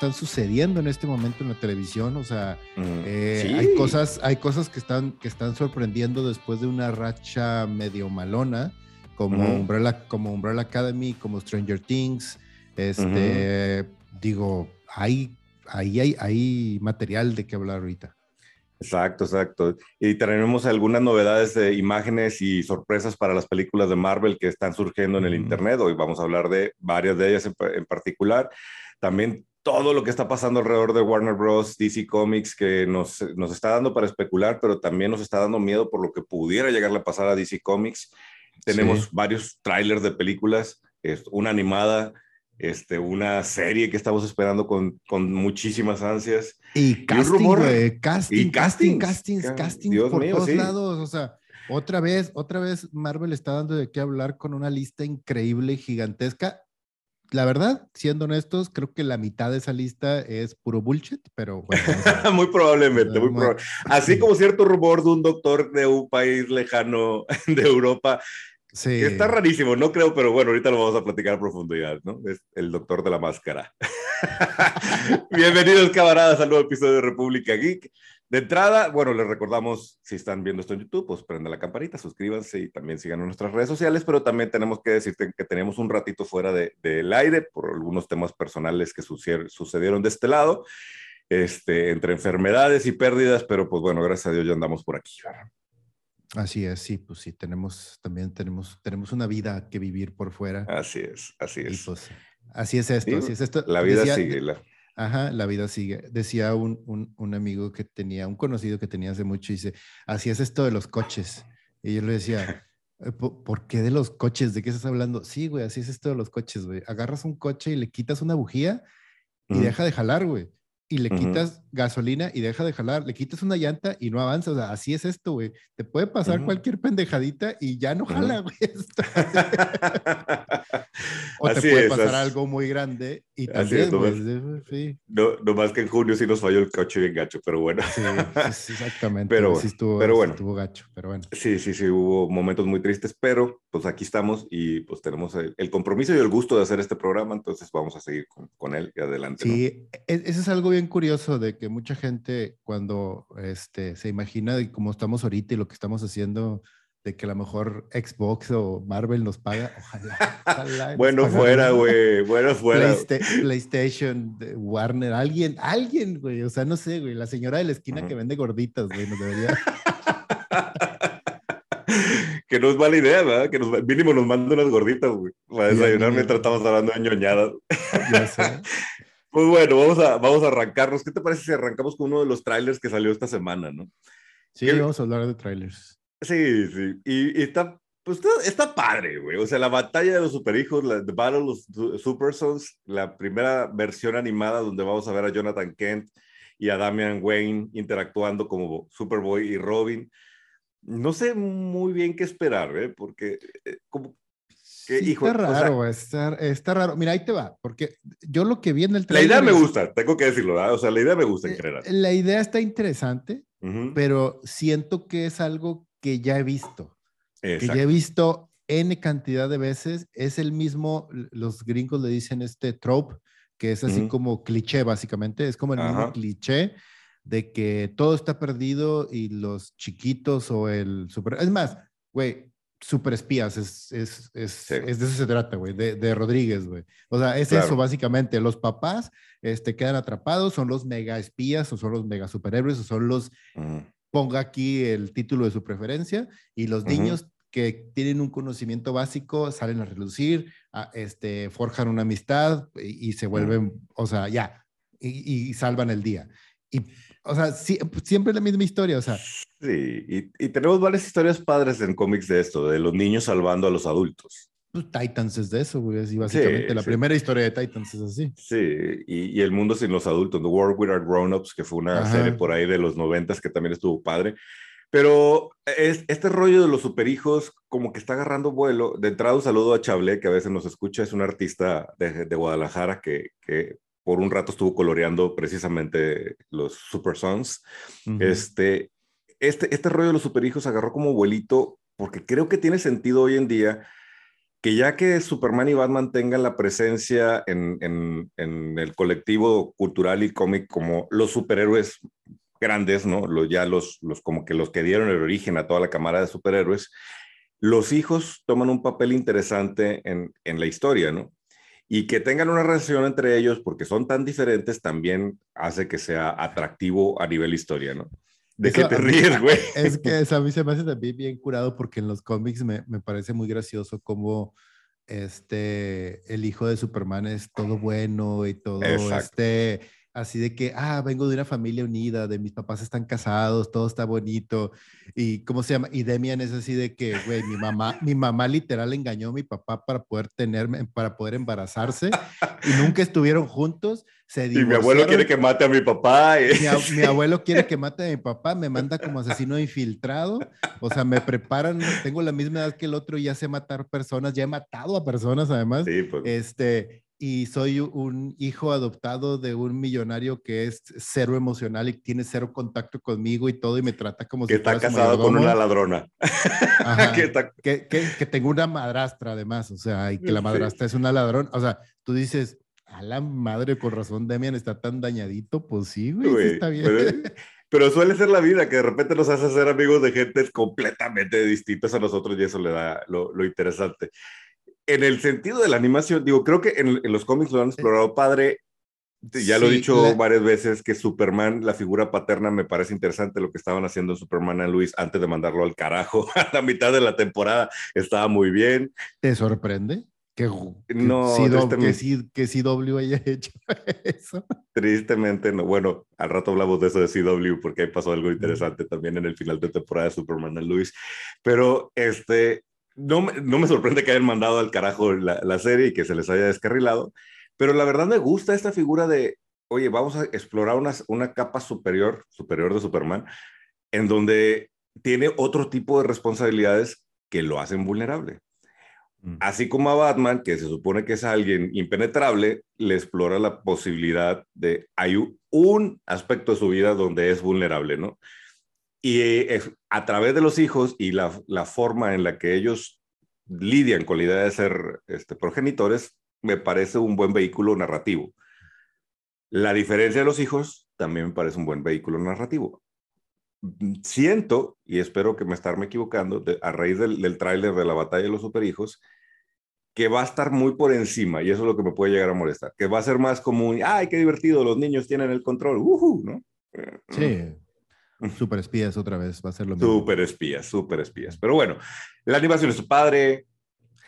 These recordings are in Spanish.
están sucediendo en este momento en la televisión. O sea, eh, hay cosas, hay cosas que están, que están sorprendiendo después de una racha medio malona, como, Umbrella, como Umbrella Academy, como Stranger Things. Este, digo, hay, ahí hay, hay material de qué hablar ahorita. Exacto, exacto. Y tenemos algunas novedades de imágenes y sorpresas para las películas de Marvel que están surgiendo en el Internet. Hoy vamos a hablar de varias de ellas en, particular. También todo lo que está pasando alrededor de Warner Bros., DC Comics, que nos, nos está dando para especular, pero también nos está dando miedo por lo que pudiera llegarle a pasar a DC Comics. Tenemos varios trailers de películas, una animada, este, una serie que estamos esperando con, con muchísimas ansias. Y casting, casting, y casting, casting, casting, por todos lados, o sea, otra vez, otra vez Marvel está dando de qué hablar con una lista increíble y gigantesca. La verdad, siendo honestos, creo que la mitad de esa lista es puro bullshit, pero bueno. muy probablemente, muy probablemente. Así como cierto rumor de un doctor de un país lejano de Europa Sí. Está rarísimo, no creo, pero bueno, ahorita lo vamos a platicar a profundidad, ¿no? Es el doctor de la máscara. Bienvenidos, camaradas, al nuevo episodio de República Geek. De entrada, bueno, les recordamos, si están viendo esto en YouTube, pues prende la campanita, suscríbanse y también sigan en nuestras redes sociales, pero también tenemos que decirte que tenemos un ratito fuera del de, aire por algunos temas personales que sucedieron de este lado, este, entre enfermedades y pérdidas, pero pues bueno, gracias a Dios ya andamos por aquí. Así es, sí, pues sí, tenemos, también tenemos, tenemos una vida que vivir por fuera. Así es, así es. Pues, así es esto, así es esto. La vida sigue. La... Ajá, la vida sigue. Decía un, un, un, amigo que tenía, un conocido que tenía hace mucho, dice, así es esto de los coches. Y yo le decía, eh, ¿por qué de los coches? ¿De qué estás hablando? Sí, güey, así es esto de los coches, güey. Agarras un coche y le quitas una bujía y deja de jalar, güey y le quitas gasolina y deja de jalar, le quitas una llanta y no avanza. O sea, así es esto, güey. Te puede pasar cualquier pendejadita y ya no jala, güey. o te puede pasar algo muy grande y también, es, sí. no, no, más que en junio sí nos falló el coche bien gacho, pero bueno. sí, exactamente. Pero, sí estuvo, pero bueno. estuvo gacho, pero bueno. Sí, sí, sí, hubo momentos muy tristes, pero pues aquí estamos y pues tenemos el, compromiso y el gusto de hacer este programa, entonces vamos a seguir con, con él y adelante. Sí, e, eso es algo bien curioso de que mucha gente cuando este, se imagina de cómo estamos ahorita y lo que estamos haciendo, de que a lo mejor Xbox o Marvel nos paga, ojalá. bueno fuera, güey, bueno fuera. PlayStation, Warner, alguien, alguien, güey, o sea, no sé, güey, la señora de la esquina que vende gorditas, güey, nos debería... que no es mala idea, ¿verdad? Que nos, mínimo nos manda unas gorditas, güey, para desayunar mientras estamos hablando de ñoñadas. Sé. Pues bueno, vamos a, vamos a arrancarnos. ¿Qué te parece si arrancamos con uno de los trailers que salió esta semana, no? Sí, vamos a hablar de trailers. Sí, sí. Y, está, pues está, padre, güey. O sea, la batalla de los superhijos, la The Battle of Super Sons, la primera versión animada donde vamos a ver a Jonathan Kent y a Damian Wayne interactuando como Superboy y Robin. No sé muy bien qué esperar, ¿eh? Porque eh, como, está raro, está, raro. Mira, ahí te va, porque yo lo que vi en el trailer... La idea me gusta, tengo que decirlo, ¿verdad? O sea, la idea me gusta en eh, general. La idea está interesante, pero siento que es algo que ya he visto. Que ya he visto N cantidad de veces. Es el mismo, los gringos le dicen este trope, que es así como cliché, básicamente. Es como el mismo cliché de que todo está perdido y los chiquitos o el super... Es más, güey, super espías, es, es, es, es, de eso se trata, güey, de, de, Rodríguez, güey. O sea, es eso básicamente, los papás este, quedan atrapados, son los mega espías o son los mega superhéroes o son los, ponga aquí el título de su preferencia, y los niños que tienen un conocimiento básico salen a relucir, a, este, forjan una amistad y, se vuelven, o sea, ya, y, y salvan el día. Y o sea, siempre la misma historia, o sea. Sí, y, tenemos varias historias padres en cómics de esto, de los niños salvando a los adultos. Pues Titans es de eso, güey, así básicamente la primera historia de Titans es así. Sí, y, El Mundo Sin los Adultos, The World Without Grown-Ups, que fue una serie por ahí de los noventas que también estuvo padre. Pero es, este rollo de los superhijos como que está agarrando vuelo. De entrada un saludo a Chablé, que a veces nos escucha, es un artista de, de Guadalajara que, que por un rato estuvo coloreando precisamente los Super Sons. este, este, este rollo de los superhijos agarró como vuelito porque creo que tiene sentido hoy en día que ya que Superman y Batman tengan la presencia en, en, el colectivo cultural y cómic como los superhéroes grandes, ¿no? Los, ya los, los como que los que dieron el origen a toda la cámara de superhéroes, los hijos toman un papel interesante en, en la historia, ¿no? Y que tengan una relación entre ellos, porque son tan diferentes, también hace que sea atractivo a nivel historia, ¿no? ¿De qué te ríes, güey? Es que a mí se me hace también bien curado porque en los cómics me, me parece muy gracioso como este, el hijo de Superman es todo bueno y todo, este, así de que, ah, vengo de una familia unida, de mis papás están casados, todo está bonito. Y, ¿cómo se llama? Y Demian es así de que, güey, mi mamá, mi mamá literal engañó a mi papá para poder tenerme, para poder embarazarse y nunca estuvieron juntos. Se y mi abuelo quiere que mate a mi papá. Mi, abuelo quiere que mate a mi papá, me manda como asesino infiltrado. O sea, me preparan, tengo la misma edad que el otro y ya sé matar personas, ya he matado a personas además. Sí, pues. Este, y soy un hijo adoptado de un millonario que es cero emocional y tiene cero contacto conmigo y todo y me trata como que si está casado con una ladrona. que, que, tengo una madrastra además, o sea, y que la madrastra es una ladrón. O sea, tú dices, a la madre, por razón Demian está tan dañadito, pues sí, güey, está bien. Pero, suele ser la vida que de repente nos hace ser amigos de gente completamente distintas a nosotros y eso le da lo, lo interesante en el sentido de la animación, digo, creo que en, los cómics lo han explorado padre. Ya lo he dicho varias veces que Superman, la figura paterna, me parece interesante lo que estaban haciendo en Superman a Luis antes de mandarlo al carajo. A la mitad de la temporada estaba muy bien. ¿Te sorprende? Que, no, que, sí, que CW haya hecho eso. Tristemente, no. Bueno, al rato hablamos de eso de CW porque ahí pasó algo interesante también en el final de temporada de Superman a Luis. Pero este, no, me sorprende que hayan mandado al carajo la, serie y que se les haya descarrilado, pero la verdad me gusta esta figura de, oye, vamos a explorar una, una capa superior, superior de Superman, en donde tiene otro tipo de responsabilidades que lo hacen vulnerable. Mm. Así como a Batman, que se supone que es alguien impenetrable, le explora la posibilidad de, hay un aspecto de su vida donde es vulnerable, ¿no? Y eh, a través de los hijos y la, forma en la que ellos lidian con la idea de ser este, progenitores, me parece un buen vehículo narrativo. La diferencia de los hijos también me parece un buen vehículo narrativo. Siento, y espero que me estarme equivocando, a raíz del, del tráiler de la batalla de los superhijos, que va a estar muy por encima, y eso es lo que me puede llegar a molestar, que va a ser más como ¡ay, qué divertido! Los niños tienen el control, uh ¿no? Sí. Super espías otra vez, va a ser lo mismo. Super espías, super espías. Pero bueno, la animación es su padre,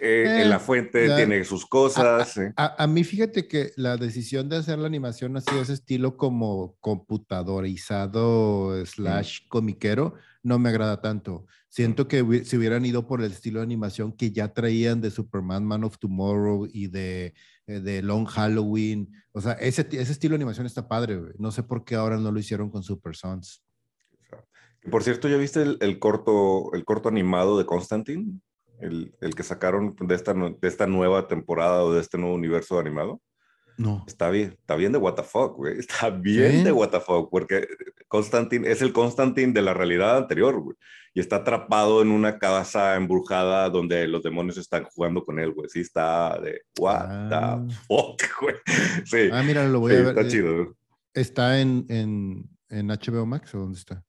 eh, en la eh, fuente tiene sus cosas. A, mí fíjate que la decisión de hacer la animación ha sido ese estilo como computadorizado slash comiquero, no me agrada tanto. Siento que si hubieran ido por el estilo de animación que ya traían de Superman, Man of Tomorrow y de, eh, de Long Halloween, o sea, ese, ese estilo de animación está padre, no sé por qué ahora no lo hicieron con Super Sons. Por cierto, ¿ya viste el, corto, el corto animado de Constantine? El, que sacaron de esta, de esta nueva temporada o de este nuevo universo animado. No. Está bien, está bien de what the fuck, güey. Está bien de what the fuck, porque Constantine es el Constantine de la realidad anterior, güey. Y está atrapado en una casa embrujada donde los demonios están jugando con él, güey. Sí, está de what the ah. fuck, güey. Sí. Ah, mira, lo voy a ver. Está eh, chido. ¿Está en, en, en HBO Max o dónde está?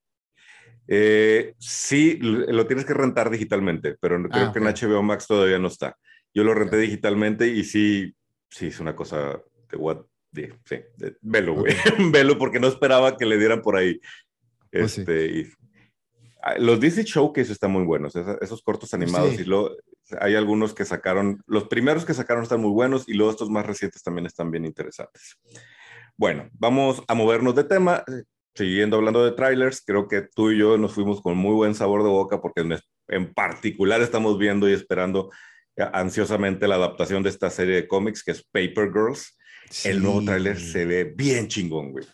Eh, sí, lo tienes que rentar digitalmente, pero creo ah, que en HBO Max todavía no está. Yo lo renté digitalmente y sí, sí, es una cosa de what, sí, velo, güey, velo porque no esperaba que le dieran por ahí. Pues este, ah, los Disney Showcase están muy buenos, esos, cortos animados y lo, hay algunos que sacaron, los primeros que sacaron están muy buenos y luego estos más recientes también están bien interesantes. Bueno, vamos a movernos de tema siguiendo hablando de trailers, creo que tú y yo nos fuimos con muy buen sabor de boca porque en, particular estamos viendo y esperando eh, ansiosamente la adaptación de esta serie de cómics que es Paper Girls. El nuevo tráiler se ve bien chingón, güey.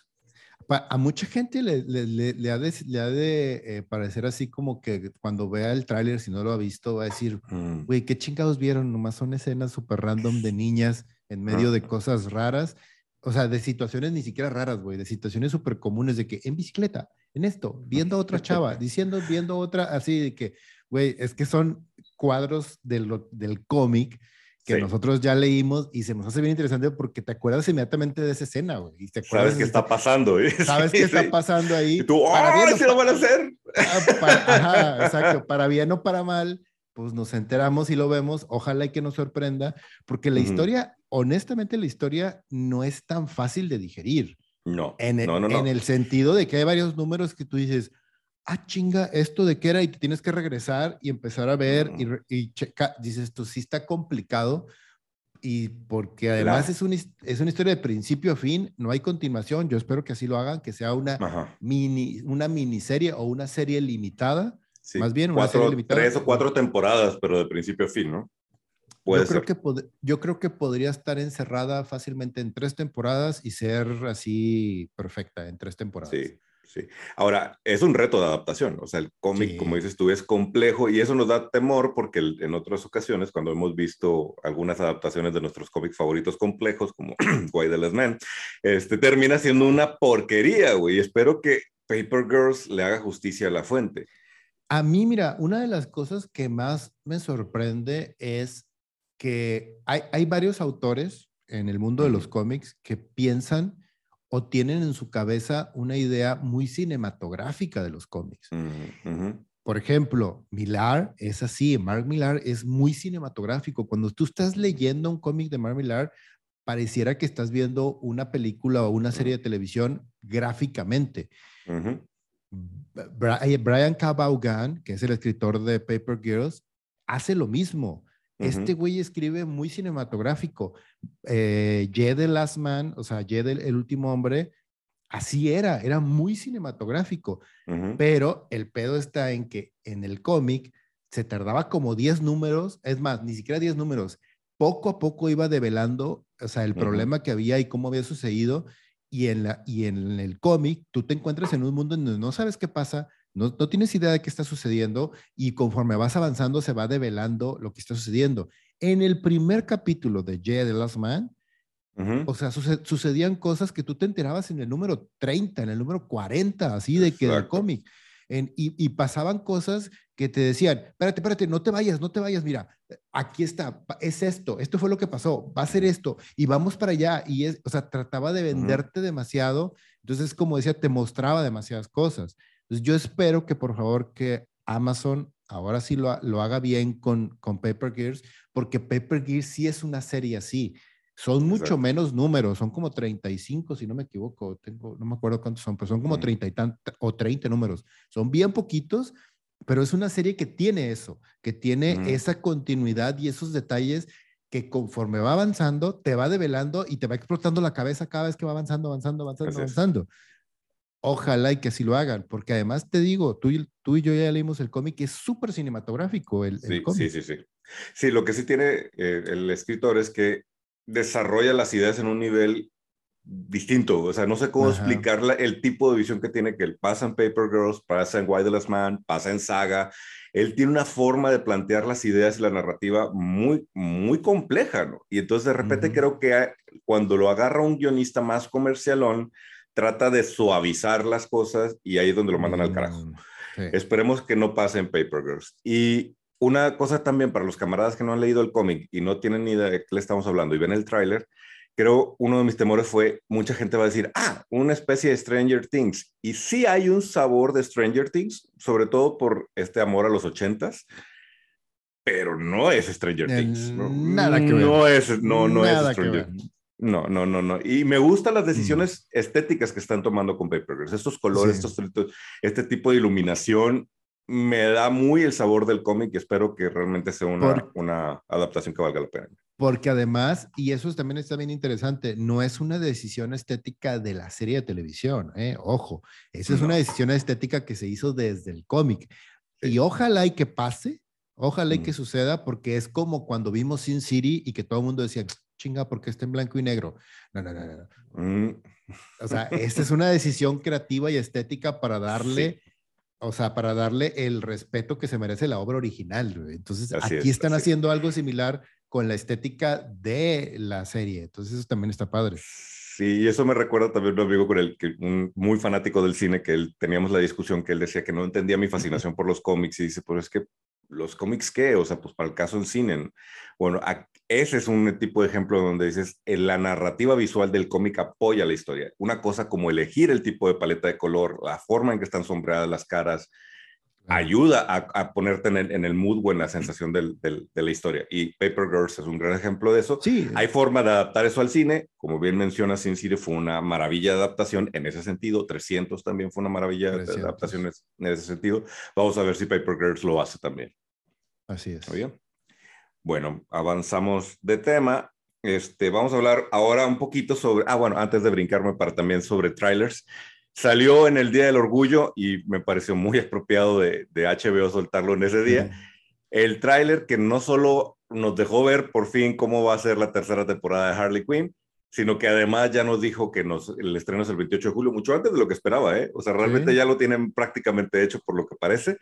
A mucha gente le, le, ha de, le ha de eh, parecer así como que cuando vea el tráiler, si no lo ha visto, va a decir, mm. güey, ¿qué chingados vieron? Nomás son escenas súper random de niñas en medio de cosas raras o sea, de situaciones ni siquiera raras, güey, de situaciones súper comunes de que en bicicleta, en esto, viendo a otra chava, diciendo, viendo otra, así de que, güey, es que son cuadros del, del cómic que nosotros ya leímos y se nos hace bien interesante porque te acuerdas inmediatamente de esa escena, güey. Y te sabes qué está pasando, ¿eh? Sabes qué está pasando ahí. Y tú, ¡oh, sí lo van a hacer! Ah, ajá, exacto. Para bien o para mal, pues nos enteramos y lo vemos. Ojalá y que nos sorprenda, porque la historia, honestamente, la historia no es tan fácil de digerir. No, en el, no, no, En el sentido de que hay varios números que tú dices, ah, chinga, ¿esto de qué era? Y te tienes que regresar y empezar a ver y, y checa, dices, esto sí está complicado. Y porque además es, un, es una historia de principio a fin, no hay continuación. Yo espero que así lo hagan, que sea una, mini, una miniserie o una serie limitada. Más bien, una serie limitada. Tres o cuatro temporadas, pero de principio a fin, ¿no? Puede yo, Creo que yo creo que podría estar encerrada fácilmente en tres temporadas y ser así perfecta en tres temporadas. Sí. Sí. Ahora, es un reto de adaptación, o sea, el cómic, como dices tú, es complejo y eso nos da temor porque en otras ocasiones, cuando hemos visto algunas adaptaciones de nuestros cómics favoritos complejos, como Why the Man, este, termina siendo una porquería, güey. Espero que Paper Girls le haga justicia a la fuente. A mí, mira, una de las cosas que más me sorprende es que hay, hay varios autores en el mundo de los cómics que piensan o tienen en su cabeza una idea muy cinematográfica de los cómics. Por ejemplo, Millar es así, Mark Millar es muy cinematográfico. Cuando tú estás leyendo un cómic de Mark Millar, pareciera que estás viendo una película o una serie de televisión gráficamente. Brian K. Vaughan, que es el escritor de Paper Girls, hace lo mismo. Este güey escribe muy cinematográfico. Eh, the Last Man, o sea, Jed el, último hombre, así era, era muy cinematográfico. Pero el pedo está en que en el cómic se tardaba como 10 números, es más, ni siquiera 10 números. Poco a poco iba develando, o sea, el problema que había y cómo había sucedido. Y en, la, y en el cómic, tú te encuentras en un mundo en donde no sabes qué pasa, no, tienes idea de qué está sucediendo y conforme vas avanzando se va develando lo que está sucediendo. En el primer capítulo de Jay the Last Man, o sea, sucedían cosas que tú te enterabas en el número 30, en el número 40, así de que del cómic. y, pasaban cosas que te decían, espérate, espérate, no te vayas, no te vayas, mira, aquí está, es esto, esto fue lo que pasó, va a ser esto, y vamos para allá. Y es, o sea, trataba de venderte demasiado, entonces, como decía, te mostraba demasiadas cosas. Entonces, yo espero que por favor que Amazon ahora sí lo, lo haga bien con, con Paper Gears, porque Paper Gears sí es una serie así. Son mucho menos números, son como 35, si no me equivoco, tengo, no me acuerdo cuántos son, pero son como 30 y o 30 números. Son bien poquitos, pero es una serie que tiene eso, que tiene esa continuidad y esos detalles que conforme va avanzando, te va develando y te va explotando la cabeza cada vez que va avanzando, avanzando, avanzando, avanzando. Ojalá y que así lo hagan, porque además te digo, tú y, tú y yo ya leímos el cómic, es súper cinematográfico el, sí, cómic. Sí, sí, sí. Sí, lo que sí tiene eh, el escritor es que desarrolla las ideas en un nivel distinto, o sea, no sé cómo explicar el tipo de visión que tiene, que él pasa en Paper Girls, pasa en Why the Last Man, pasa en Saga, él tiene una forma de plantear las ideas y la narrativa muy, muy compleja, ¿no? Y entonces de repente creo que cuando lo agarra un guionista más comercialón, trata de suavizar las cosas y ahí es donde lo mandan al carajo. Mm, Esperemos que no pase en Paper Girls. Y una cosa también para los camaradas que no han leído el cómic y no tienen ni idea de qué le estamos hablando y ven el tráiler, creo uno de mis temores fue, mucha gente va a decir, ah, una especie de Stranger Things. Y sí hay un sabor de Stranger Things, sobre todo por este amor a los ochentas, pero no es Stranger Things. nada que ver. No es, no, no es Stranger Things. No, no, no, no. Y me gustan las mm. decisiones estéticas que están tomando con Paper Girls. Estos colores, estos, este tipo de iluminación me da muy el sabor del cómic y espero que realmente sea una, una adaptación que valga la pena. Porque además, y eso también está bien interesante, no es una decisión estética de la serie de televisión, ¿eh? ojo, esa es una decisión estética que se hizo desde el cómic. Y ojalá y que pase, ojalá y que suceda, porque es como cuando vimos Sin City y que todo el mundo decía, chinga, porque está en blanco y negro. No, no, no, no. Mm. O sea, esta es una decisión creativa y estética para darle, o sea, para darle el respeto que se merece la obra original. Entonces, aquí están haciendo algo similar con la estética de la serie. Entonces, eso también está padre. Sí, y eso me recuerda también un amigo con el que un muy fanático del cine que él teníamos la discusión que él decía que no entendía mi fascinación por los cómics y dice, pues es que los cómics qué, o sea, pues para el caso en cine. Bueno, ese es un tipo de ejemplo donde dices, la narrativa visual del cómic apoya la historia. Una cosa como elegir el tipo de paleta de color, la forma en que están sombreadas las caras, ayuda a, ponerte en el, mood o en la sensación de la historia. Y Paper Girls es un gran ejemplo de eso. Sí. Hay forma de adaptar eso al cine. Como bien menciona Sin City, fue una maravilla de adaptación en ese sentido. 300 también fue una maravilla de adaptación en ese sentido. Vamos a ver si Paper Girls lo hace también. Así es. bien? Bueno, avanzamos de tema. Este, vamos a hablar ahora un poquito sobre, ah, bueno, antes de brincarme para también sobre trailers. Salió en el Día del Orgullo y me pareció muy apropiado de, de HBO soltarlo en ese día. El tráiler que no solo nos dejó ver por fin cómo va a ser la tercera temporada de Harley Quinn, sino que además ya nos dijo que nos, el estreno es el 28 de julio, mucho antes de lo que esperaba, ¿eh? O sea, realmente ya lo tienen prácticamente hecho por lo que parece.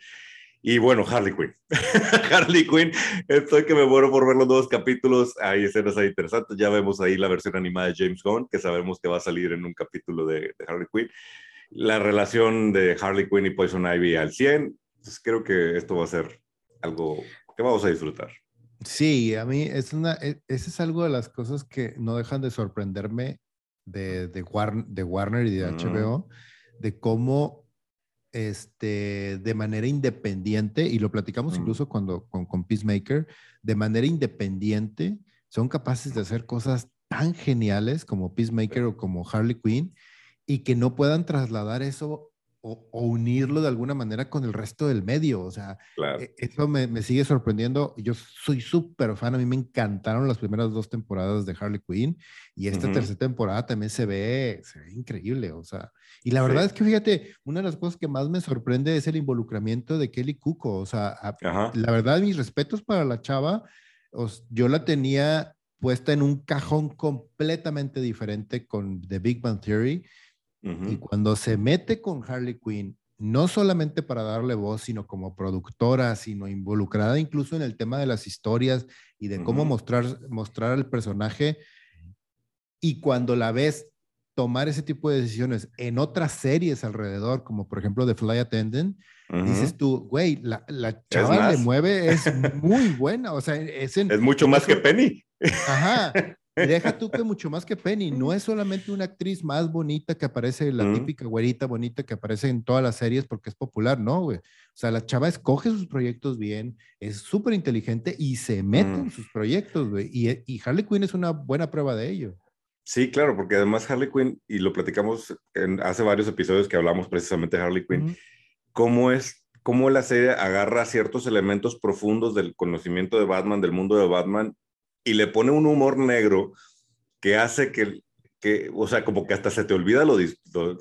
Y bueno, Harley Quinn. Harley Quinn, estoy que me muero por ver los nuevos capítulos. Hay escenas ahí interesantes. Ya vemos ahí la versión animada de James Gunn, que sabemos que va a salir en un capítulo de, de Harley Quinn. La relación de Harley Quinn y Poison Ivy al 100. Entonces creo que esto va a ser algo que vamos a disfrutar. Sí, a mí es una, e, ese es algo de las cosas que no dejan de sorprenderme de, de, de Warner y de HBO, de cómo este, de manera independiente, y lo platicamos mm. incluso cuando con, con, Peacemaker, de manera independiente son capaces de hacer cosas tan geniales como Peacemaker o como Harley Quinn y que no puedan trasladar eso o, unirlo de alguna manera con el resto del medio. O sea, e, eso me, sigue sorprendiendo. Yo soy súper fan, a mí me encantaron las primeras dos temporadas de Harley Quinn y esta tercera temporada también se ve, se ve increíble. O sea, y la verdad es que fíjate, una de las cosas que más me sorprende es el involucramiento de Kelly Cuco. O sea, la verdad, mis respetos para la chava, yo la tenía puesta en un cajón completamente diferente con The Big Bang Theory y cuando se mete con Harley Quinn, no solamente para darle voz, sino como productora, sino involucrada incluso en el tema de las historias y de cómo mostrar, mostrar al personaje. Y cuando la ves tomar ese tipo de decisiones en otras series alrededor, como por ejemplo The Fly Attendant, dices tú, güey, la, la chava le mueve, es muy buena, o sea, es, es mucho más que Penny. Ajá, deja tú que mucho más que Penny, no es solamente una actriz más bonita que aparece, la típica güerita bonita que aparece en todas las series porque es popular, no, güey. O sea, la chava escoge sus proyectos bien, es súper inteligente y se mete en sus proyectos, güey. Y, y, Harley Quinn es una buena prueba de ello. Sí, claro, porque además Harley Quinn, y lo platicamos en, hace varios episodios que hablamos precisamente de Harley Quinn, cómo es cómo la serie agarra ciertos elementos profundos del conocimiento de Batman, del mundo de Batman, y le pone un humor negro que hace que, que o sea, como que hasta se te olvida lo,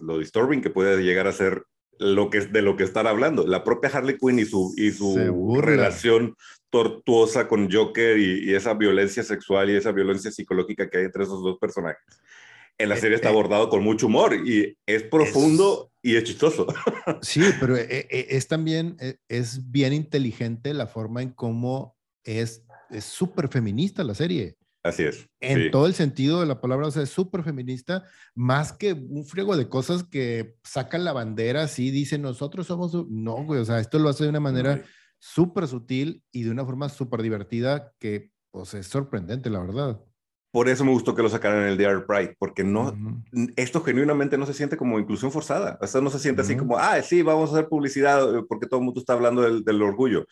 lo, disturbing que puede llegar a ser lo que, de lo que están hablando. La propia Harley Quinn y su, y su relación tortuosa con Joker y, esa violencia sexual y esa violencia psicológica que hay entre esos dos personajes. En la eh, serie está eh, abordado con mucho humor y es profundo y es chistoso. Sí, pero eh, es también, es bien inteligente la forma en cómo es es súper feminista la serie. Así es. En todo el sentido de la palabra, o sea, es súper feminista, más que un friego de cosas que sacan la bandera así, dicen nosotros somos. No, güey, o sea, esto lo hace de una manera súper sutil y de una forma súper divertida que, pues, es sorprendente, la verdad. Por eso me gustó que lo sacaran en el DR Pride, porque no, esto genuinamente no se siente como inclusión forzada. Esto no se siente así como, ah, sí, vamos a hacer publicidad porque todo el mundo está hablando del, del orgullo.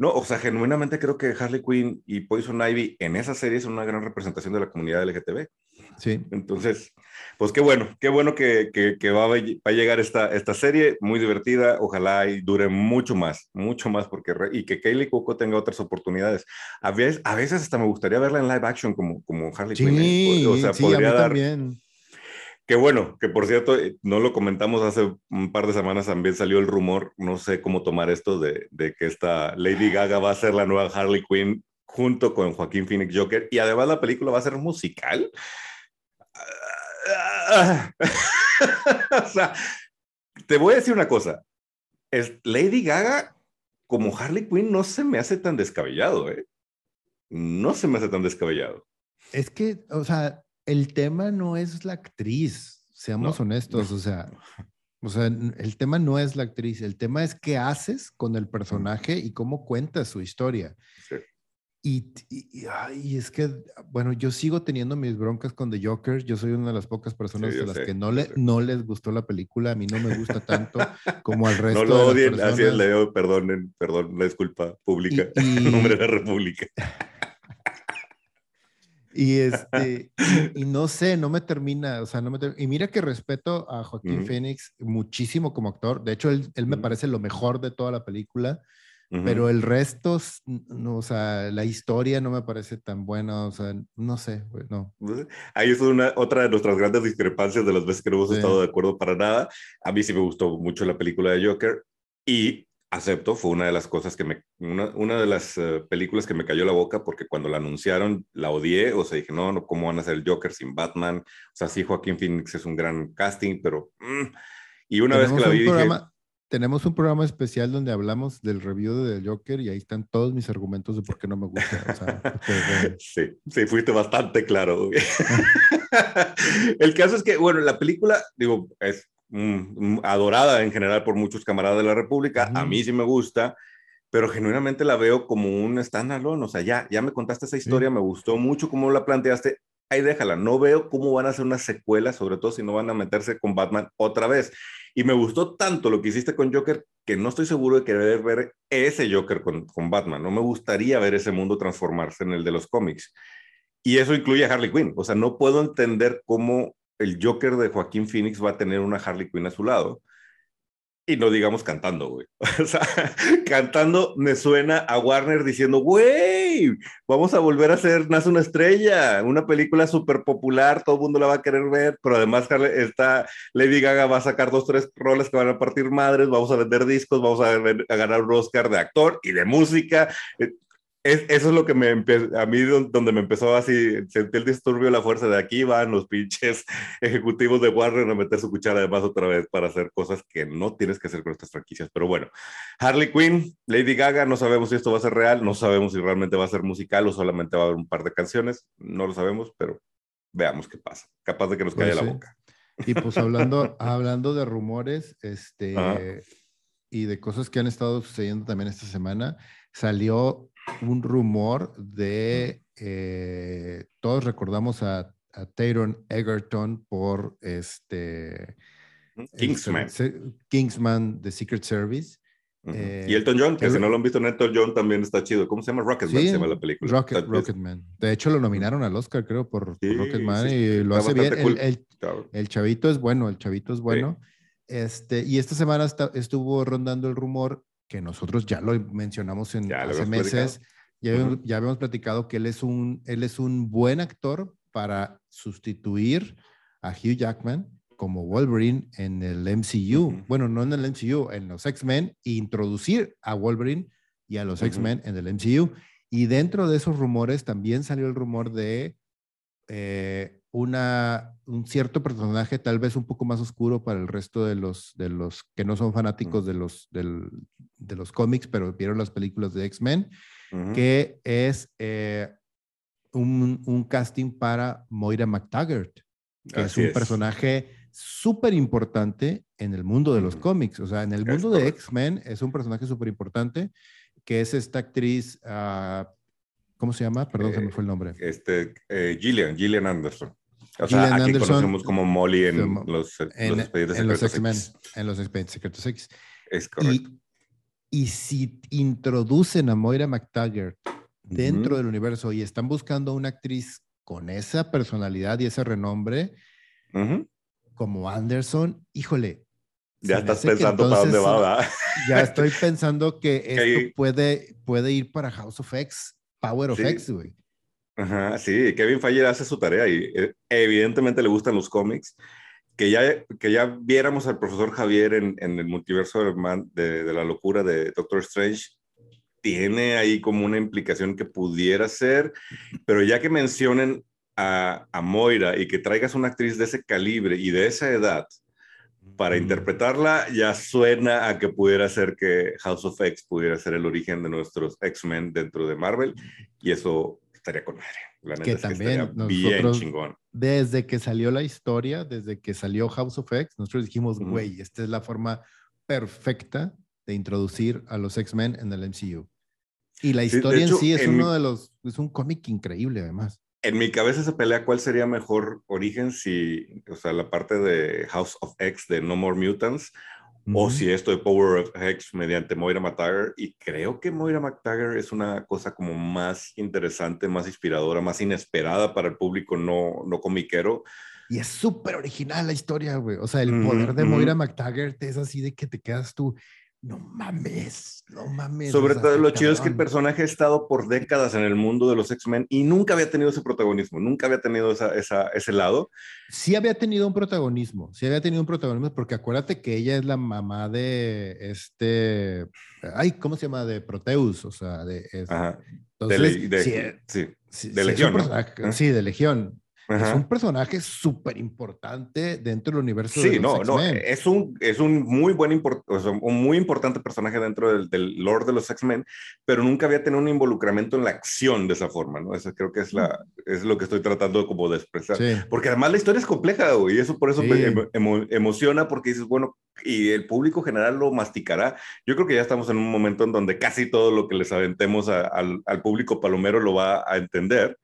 No, o sea, genuinamente creo que Harley Quinn y Poison Ivy en esa serie son una gran representación de la comunidad LGTB. Sí. Entonces, pues qué bueno, qué bueno que, que, va, a llegar esta, esta serie, muy divertida, ojalá y dure mucho más, mucho más, porque y que Kaylee Coco tenga otras oportunidades. A veces, a veces hasta me gustaría verla en live action como, como Harley Quinn. ¿eh? O sea, podría dar... También que bueno, que por cierto, eh, no lo comentamos hace un par de semanas, también salió el rumor, no sé cómo tomar esto, de, que esta Lady Gaga va a ser la nueva Harley Quinn junto con Joaquín Phoenix Joker y además la película va a ser musical. o sea, te voy a decir una cosa, es Lady Gaga como Harley Quinn no se me hace tan descabellado, ¿eh? No se me hace tan descabellado. Es que, o sea, el tema no es la actriz, seamos honestos, o sea, o sea, el tema no es la actriz, el tema es qué haces con el personaje y cómo cuentas su historia. Y, y, es que, bueno, yo sigo teniendo mis broncas con The Joker. Yo soy una de las pocas personas a las que no, le, no les gustó la película. A mí no me gusta tanto como al resto. No lo odien, así es, Leo, perdonen, perdón, la disculpa pública en nombre de la República. Y este, y, no sé, no me termina, o sea, no me y mira que respeto a Joaquín Phoenix muchísimo como actor. De hecho, él, él me parece lo mejor de toda la película. Pero el resto, no, o sea, la historia no me parece tan buena, o sea, no sé, no. Pues, ahí es una, otra de nuestras grandes discrepancias de las veces que no hemos estado de acuerdo para nada. A mí sí me gustó mucho la película de Joker y acepto, fue una de las cosas que me, una, una de las eh, películas que me cayó la boca porque cuando la anunciaron la odié, o sea, dije, no, no, ¿cómo van a hacer el Joker sin Batman? O sea, sí, Joaquín Phoenix es un gran casting, pero... Mm, y una vez que la vi dije tenemos un programa especial donde hablamos del review de The Joker y ahí están todos mis argumentos de por qué no me gusta. sí, sí, fuiste bastante claro. El caso es que, bueno, la película, digo, es adorada en general por muchos camaradas de la República. A mí sí me gusta, pero genuinamente la veo como un standalone. O sea, ya, ya me contaste esa historia, me gustó mucho cómo la planteaste. Ahí déjala, no veo cómo van a hacer una secuela, sobre todo si no van a meterse con Batman otra vez. Y me gustó tanto lo que hiciste con Joker que no estoy seguro de querer ver ese Joker con, con Batman. No me gustaría ver ese mundo transformarse en el de los cómics. Y eso incluye a Harley Quinn. O sea, no puedo entender cómo el Joker de Joaquín Phoenix va a tener una Harley Quinn a su lado. Y no digamos cantando, güey. O sea, cantando me suena a Warner diciendo, güey, vamos a volver a hacer Nace una estrella, una película súper popular, todo el mundo la va a querer ver, pero además está Lady Gaga va a sacar dos, tres roles que van a partir madres, vamos a vender discos, vamos a ganar un Oscar de actor y de música. Eh, eso es lo que me a mí donde me empezó así, sentí el disturbio, la fuerza de aquí van los pinches ejecutivos de Warner a meter su cuchara además otra vez para hacer cosas que no tienes que hacer con estas franquicias. Pero bueno, Harley Quinn, Lady Gaga, no sabemos si esto va a ser real, no sabemos si realmente va a ser musical o solamente va a haber un par de canciones, no lo sabemos, pero veamos qué pasa. Capaz de que nos caiga pues la boca. Y pues hablando, hablando de rumores, este, y de cosas que han estado sucediendo también esta semana, salió un rumor de, eh, todos recordamos a, a Taron Egerton por este... Kingsman. Kingsman, The Secret Service. Eh, y Elton John, que si no lo han visto, Elton John también está chido. ¿Cómo se llama? Rocketman se llama la película. Rocket, Rocketman. De hecho, lo nominaron al Oscar, creo, por, Rocketman y lo hace bien. El, el, chavito es bueno, el chavito es bueno. Este, y esta semana estuvo rondando el rumor que nosotros ya lo mencionamos en hace meses, ya, ya, habíamos platicado que él es, un, él es un buen actor para sustituir a Hugh Jackman como Wolverine en el MCU. Bueno, no en el MCU, en los X-Men, e introducir a Wolverine y a los X-Men en el MCU. Y dentro de esos rumores también salió el rumor de eh, una, un cierto personaje tal vez un poco más oscuro para el resto de los, de los que no son fanáticos de los, de los cómics, pero vieron las películas de X-Men, que es eh, un, un, casting para Moira McTaggart, que es un personaje súper importante en el mundo de los cómics. O sea, en el mundo de X-Men es un personaje súper importante, que es esta actriz, uh, ¿cómo se llama? Perdón, se me fue el nombre. Este, eh, Gillian, Gillian Anderson. O sea, aquí conocemos como Molly en los, en, los expedientes en los X-Men, en los expedientes secretos X. Es correcto. Y, si introducen a Moira McTaggart dentro del universo y están buscando una actriz con esa personalidad y ese renombre, como Anderson, híjole. Ya estás pensando para dónde va, ¿verdad? Ya estoy pensando que esto puede, puede ir para House of X, Power of X, güey. Ajá, sí, Kevin Feige hace su tarea y eh, evidentemente le gustan los cómics. Que ya, que ya viéramos al profesor Javier en, en el multiverso de, de, la locura de Doctor Strange, tiene ahí como una implicación que pudiera ser, pero ya que mencionen a, a Moira y que traigas una actriz de ese calibre y de esa edad, para interpretarla ya suena a que pudiera ser que House of X pudiera ser el origen de nuestros X-Men dentro de Marvel y eso estaría con madre. que también bien chingón. Desde que salió la historia, desde que salió House of X, nosotros dijimos, güey, esta es la forma perfecta de introducir a los X-Men en el MCU. Y la historia en sí es uno de los, es un cómic increíble además. En mi cabeza se pelea cuál sería mejor origen si, o sea, la parte de House of X de No More Mutants o si esto de Power of X mediante Moira McTaggart. Y creo que Moira McTaggart es una cosa como más interesante, más inspiradora, más inesperada para el público no, no comiquero. Y es súper original la historia, güey. O sea, el poder de Moira McTaggart es así de que te quedas tú no mames, no mames. Sobre todo lo chido es que el personaje ha estado por décadas en el mundo de los X-Men y nunca había tenido ese protagonismo, nunca había tenido esa, esa, ese lado. Sí había tenido un protagonismo, sí había tenido un protagonismo porque acuérdate que ella es la mamá de este, ay, ¿cómo se llama? De Proteus, o sea, de... Ajá. de, sí, sí, de Legión. Sí, de Legión. Es un personaje súper importante dentro del universo. Sí, no, no, es un, es un muy buen, un muy importante personaje dentro del, del lore de los X-Men, pero nunca había tenido un involucramiento en la acción de esa forma, ¿no? Eso creo que es, la, es lo que estoy tratando como de expresar. Porque además la historia es compleja, y eso por eso me emociona, porque dices, bueno, y el público general lo masticará. Yo creo que ya estamos en un momento en donde casi todo lo que les aventemos al, al público palomero lo va a entender.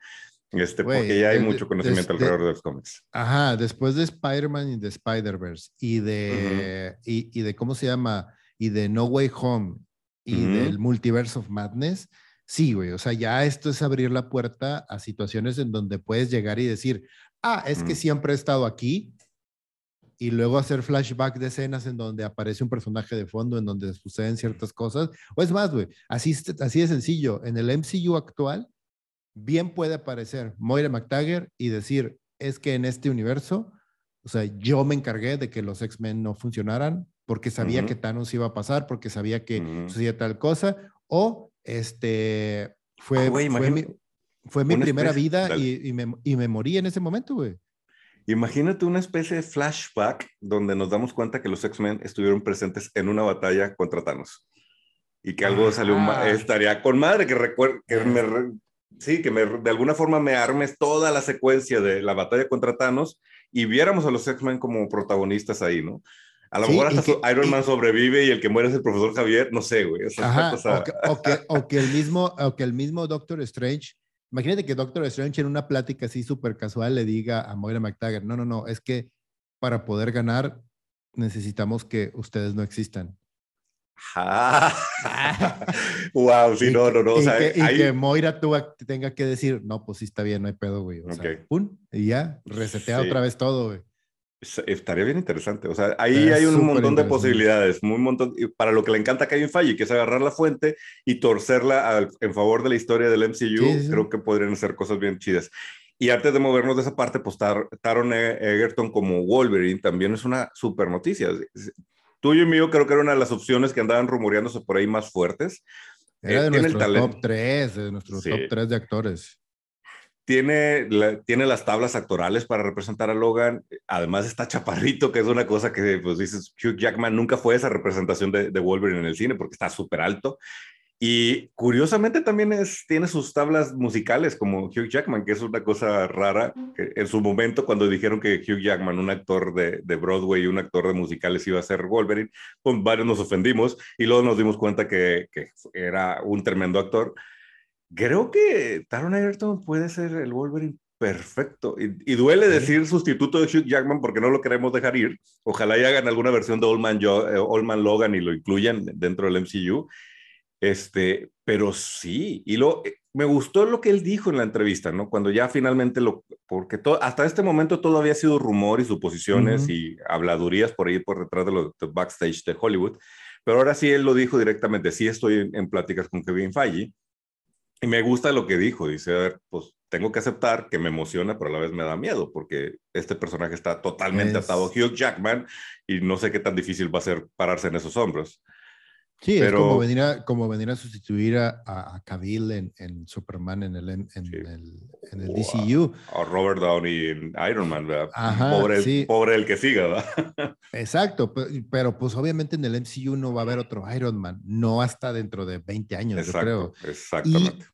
Este, porque ya hay mucho conocimiento alrededor de, los cómics. Ajá, después de Spider-Man y de Spider-Verse y de, y, de, ¿cómo se llama? Y de No Way Home y del Multiverse of Madness. Sí, güey, o sea, ya esto es abrir la puerta a situaciones en donde puedes llegar y decir, ah, es que siempre he estado aquí, y luego hacer flashback de escenas en donde aparece un personaje de fondo, en donde suceden ciertas cosas. O es más, güey, así, así de sencillo. En el MCU actual, bien puede aparecer Moira McTaggart y decir, es que en este universo, o sea, yo me encargué de que los X-Men no funcionaran porque sabía que Thanos iba a pasar, porque sabía que sucedía tal cosa, o este, fue, ah, fue mi, primera vida y, me, y me morí en ese momento, güey. Imagínate una especie de flashback donde nos damos cuenta que los X-Men estuvieron presentes en una batalla contra Thanos y que algo salió mal, estaría con madre que, recuerde, que me, sí, que me, de alguna forma me armes toda la secuencia de la batalla contra Thanos y viéramos a los X-Men como protagonistas ahí, ¿no? A lo mejor hasta Iron Man sobrevive y el que muere es el profesor Javier, no sé, güey. o, que, o, que, el mismo, o que el mismo Doctor Strange, imagínate que Doctor Strange en una plática así súper casual le diga a Moira McTaggart, no, no, no, es que para poder ganar necesitamos que ustedes no existan wow, sí, no, no, no. y, que, Moira tú tenga que decir, no, pues sí está bien, no hay pedo, güey. O sea, pum, y ya, resetea otra vez todo, güey. Estaría bien interesante. O sea, ahí hay un montón de posibilidades, muy montón, para lo que le encanta a Kevin Feige, que es agarrar la fuente y torcerla en favor de la historia del MCU. Creo que podrían ser cosas bien chidas. Y antes de movernos de esa parte, pues Taron Egerton como Wolverine también es una super noticia tuyo y mío creo que era una de las opciones que andaban rumoreándose por ahí más fuertes. Era de nuestro top 3, de nuestro top 3 de actores. Tiene, tiene las tablas actorales para representar a Logan. Además está chaparrito, que es una cosa que pues dices, Hugh Jackman nunca fue esa representación de, de Wolverine en el cine porque está súper alto. Y curiosamente también es, tiene sus tablas musicales como Hugh Jackman, que es una cosa rara. Que en su momento, cuando dijeron que Hugh Jackman, un actor de, de Broadway y un actor de musicales, iba a ser Wolverine, pues varios nos ofendimos y luego nos dimos cuenta que, que era un tremendo actor. Creo que Taron Egerton puede ser el Wolverine perfecto. Y, duele decir sustituto de Hugh Jackman porque no lo queremos dejar ir. Ojalá y hagan alguna versión de Old Man, eh, Old Man Logan y lo incluyan dentro del MCU este, pero sí, y lo, eh, me gustó lo que él dijo en la entrevista, ¿no? Cuando ya finalmente lo, porque todo, hasta este momento todo había sido rumor y suposiciones y habladurías por ahí por detrás de los backstage de Hollywood, pero ahora sí él lo dijo directamente, sí estoy en, pláticas con Kevin Feige, y me gusta lo que dijo, dice, a ver, pues tengo que aceptar que me emociona, pero a la vez me da miedo, porque este personaje está totalmente atado a Hugh Jackman y no sé qué tan difícil va a ser pararse en esos hombros. Sí, es como venir a, como venir a sustituir a, a Cavill en, en, Superman en el, en, el, en el DCU. O Robert Downey en Iron Man, ¿verdad? pobre, pobre el que siga, ¿verdad? Exacto, pero pues obviamente en el MCU no va a haber otro Iron Man, no hasta dentro de 20 años, yo creo. Exactamente.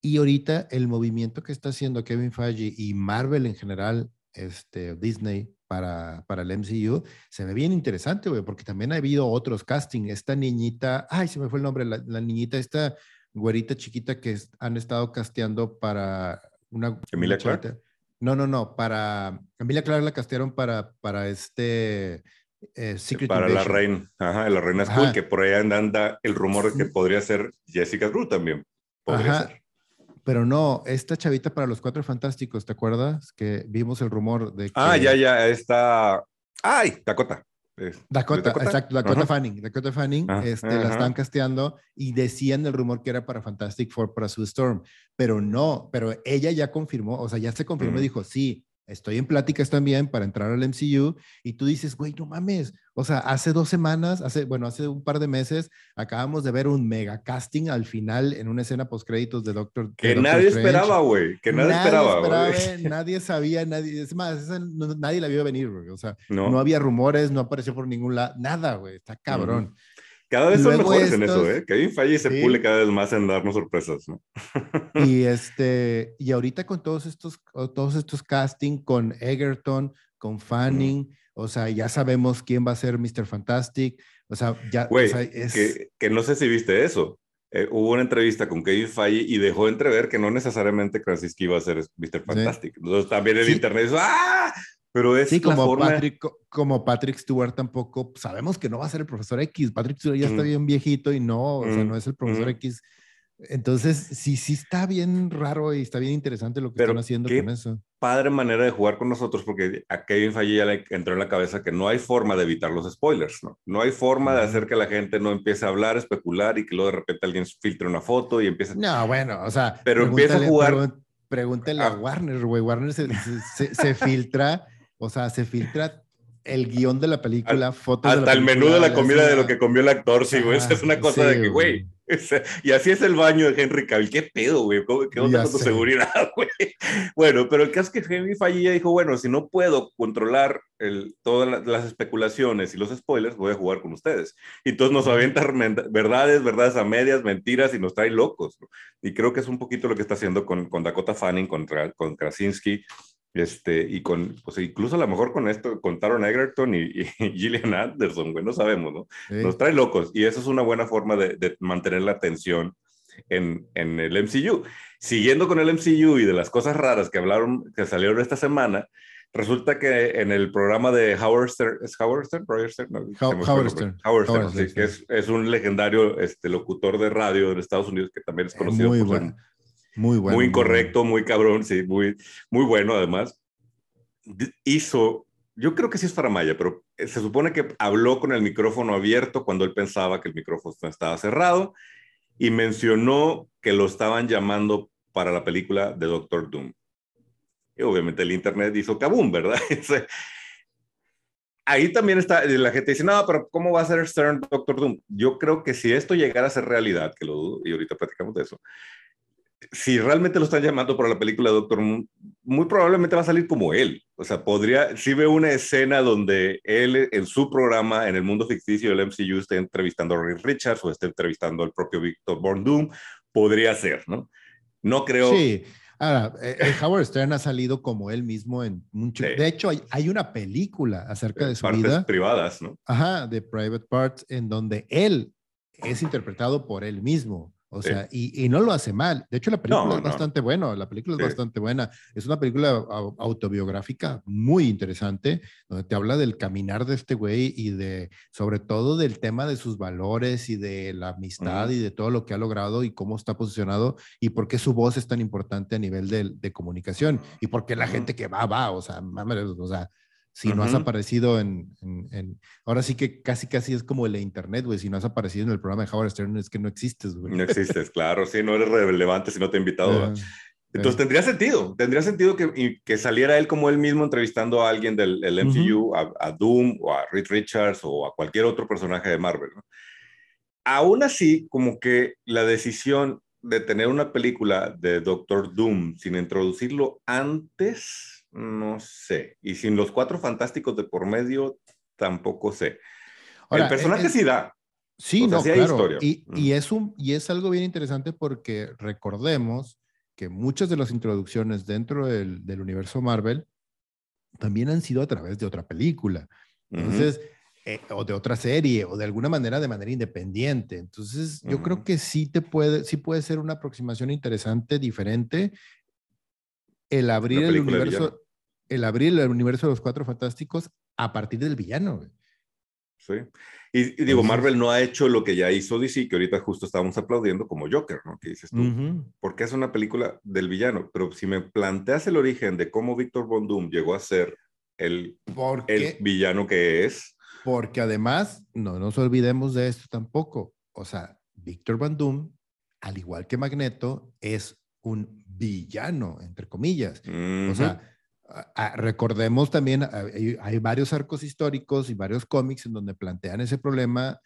Y ahorita el movimiento que está haciendo Kevin Feige y Marvel en general, este, Disney, para, para el MCU, se ve bien interesante, güey, porque también ha habido otros castings. Esta niñita, ay, se me fue el nombre, la, niñita, esta güerita chiquita que han estado casteando para una... Emilia Clark. No, no, no, para... Emilia Clark la castearon para, para este... Eh, Secret para la reina, ajá, la reina School, que por ahí anda el rumor de que podría ser Jessica Drew también. Podría ser. Pero no, esta chavita para los Cuatro Fantásticos, ¿te acuerdas? Que vimos el rumor de ah, que... Ah, ya, ya, está... ¡Ay! Dakota. Dakota, exacto, Dakota Fanning. Dakota Fanning este, la están casteando y decían el rumor que era para Fantastic Four, para Sue Storm, pero no, pero ella ya confirmó, o sea, ya se confirmó y dijo, sí, estoy en pláticas también para entrar al MCU y tú dices, güey, no mames, o sea, hace dos semanas, hace, bueno, hace un par de meses, acabamos de ver un mega casting al final en una escena post créditos de Doctor Que nadie esperaba, güey, que nadie, esperaba. nadie sabía, nadie, es más, nadie la vio venir, güey, o sea, no. había rumores, no apareció por ningún lado, nada, güey, está cabrón. Cada vez son mejores en eso, ¿eh? Kevin Feige se pule cada vez más en darnos sorpresas, ¿no? y este, y ahorita con todos estos, todos estos casting con Egerton, con Fanning, o sea, ya sabemos quién va a ser Mr. Fantastic, o sea, ya, Güey, que, que, no sé si viste eso. Eh, hubo una entrevista con Kevin Feige y dejó entrever que no necesariamente Krasinski iba a ser Mr. Fantastic. Entonces también el internet ¡ah! Pero es sí, como, Patrick, como Patrick Stewart tampoco, sabemos que no va a ser el profesor X. Patrick Stewart ya está bien viejito y no, o sea, no es el profesor X. Entonces, sí, sí está bien raro y está bien interesante lo que están haciendo con eso. Padre manera de jugar con nosotros, porque a Kevin Feige ya le entró en la cabeza que no hay forma de evitar los spoilers, ¿no? No hay forma de hacer que la gente no empiece a hablar, especular y que luego de repente alguien filtre una foto y empiece. No, bueno, o sea. Pero empieza a jugar. Pregúntele a, Warner, güey. Warner se, se filtra o sea, se filtra el guion de la película, fotos. Hasta el menú de la comida de lo que comió el actor, sí, güey. Esa es una cosa de que, güey. Y así es el baño de Henry Cavill. ¿Qué pedo, güey? ¿Qué onda con tu seguridad, güey? Bueno, pero el caso es que Henry Fallilla dijo, bueno, si no puedo controlar el, todas las especulaciones y los spoilers, voy a jugar con ustedes. Y entonces nos avientan verdades, verdades a medias, mentiras y nos trae locos. Y creo que es un poquito lo que está haciendo con, con Dakota Fanning, con, con Krasinski este, y con, pues incluso a lo mejor con esto, con Taron Egerton y, Gillian Anderson, güey, no sabemos, ¿no? Nos trae locos y eso es una buena forma de, mantener la atención en, en, el MCU. Siguiendo con el MCU y de las cosas raras que hablaron, que salieron esta semana, resulta que en el programa de Howard Stern, ¿es Howard Stern? Howard Stern. Howard Stern, sí, que es, es, un legendario este, locutor de radio en Estados Unidos que también es conocido por bueno. Muy bueno. Muy incorrecto, muy cabrón, sí, muy, muy bueno además. Hizo, yo creo que sí es Faramaya, pero eh, se supone que habló con el micrófono abierto cuando él pensaba que el micrófono estaba cerrado y mencionó que lo estaban llamando para la película de Doctor Doom. Y obviamente el internet hizo kabum, ¿verdad? Ahí también está, la gente dice, no, pero ¿cómo va a ser Stern Doctor Doom? Yo creo que si esto llegara a ser realidad, que lo dudo, y ahorita platicamos de eso, si realmente lo están llamando para la película Doctor Moon, muy probablemente va a salir como él. O sea, podría, si ve una escena donde él en su programa, en el mundo ficticio del MCU, esté entrevistando a Rick Richards o esté entrevistando al propio Victor Born Doom, podría ser, ¿no? No creo. Sí. Ahora, eh, Howard Stern ha salido como él mismo en mucho. De hecho, hay, una película acerca de su Partes vida. privadas, ¿no? Ajá, de Private Parts, en donde él es interpretado por él mismo. O sea, y, no lo hace mal. De hecho, la película es bastante buena. La película es bastante buena. Es una película autobiográfica muy interesante, donde te habla del caminar de este güey y de, sobre todo, del tema de sus valores y de la amistad y de todo lo que ha logrado y cómo está posicionado y por qué su voz es tan importante a nivel de, comunicación y por qué la gente que va, va. O sea, mames, o sea, si no has aparecido en, Ahora sí que casi, casi es como el de internet, güey. Si no has aparecido en el programa de Howard Stern, es que no existes, güey. No existes, claro. Sí, no eres relevante si no te he invitado. Entonces tendría sentido. Tendría sentido que, que, saliera él como él mismo entrevistando a alguien del MCU, a, Doom o a Reed Richards o a cualquier otro personaje de Marvel. Aún así, como que la decisión de tener una película de Doctor Doom sin introducirlo antes no sé. Y sin los cuatro fantásticos de por medio, tampoco sé. el personaje sí da. Sí, no, claro. Y, y, es un, y es algo bien interesante porque recordemos que muchas de las introducciones dentro del, universo Marvel también han sido a través de otra película. Entonces, eh, o de otra serie, o de alguna manera de manera independiente. Entonces, yo creo que sí te puede, sí puede ser una aproximación interesante, diferente, el abrir el universo, el abrir el universo de los Cuatro Fantásticos a partir del villano. Sí. Y, digo, Marvel no ha hecho lo que ya hizo DC, que ahorita justo estábamos aplaudiendo como Joker, ¿no? Que dices tú, porque es una película del villano, pero si me planteas el origen de cómo Victor Von Doom llegó a ser el, el villano que es. Porque además, no nos olvidemos de esto tampoco. O sea, Victor Von Doom, al igual que Magneto, es un villano, entre comillas. O sea, recordemos también, hay, varios arcos históricos y varios cómics en donde plantean ese problema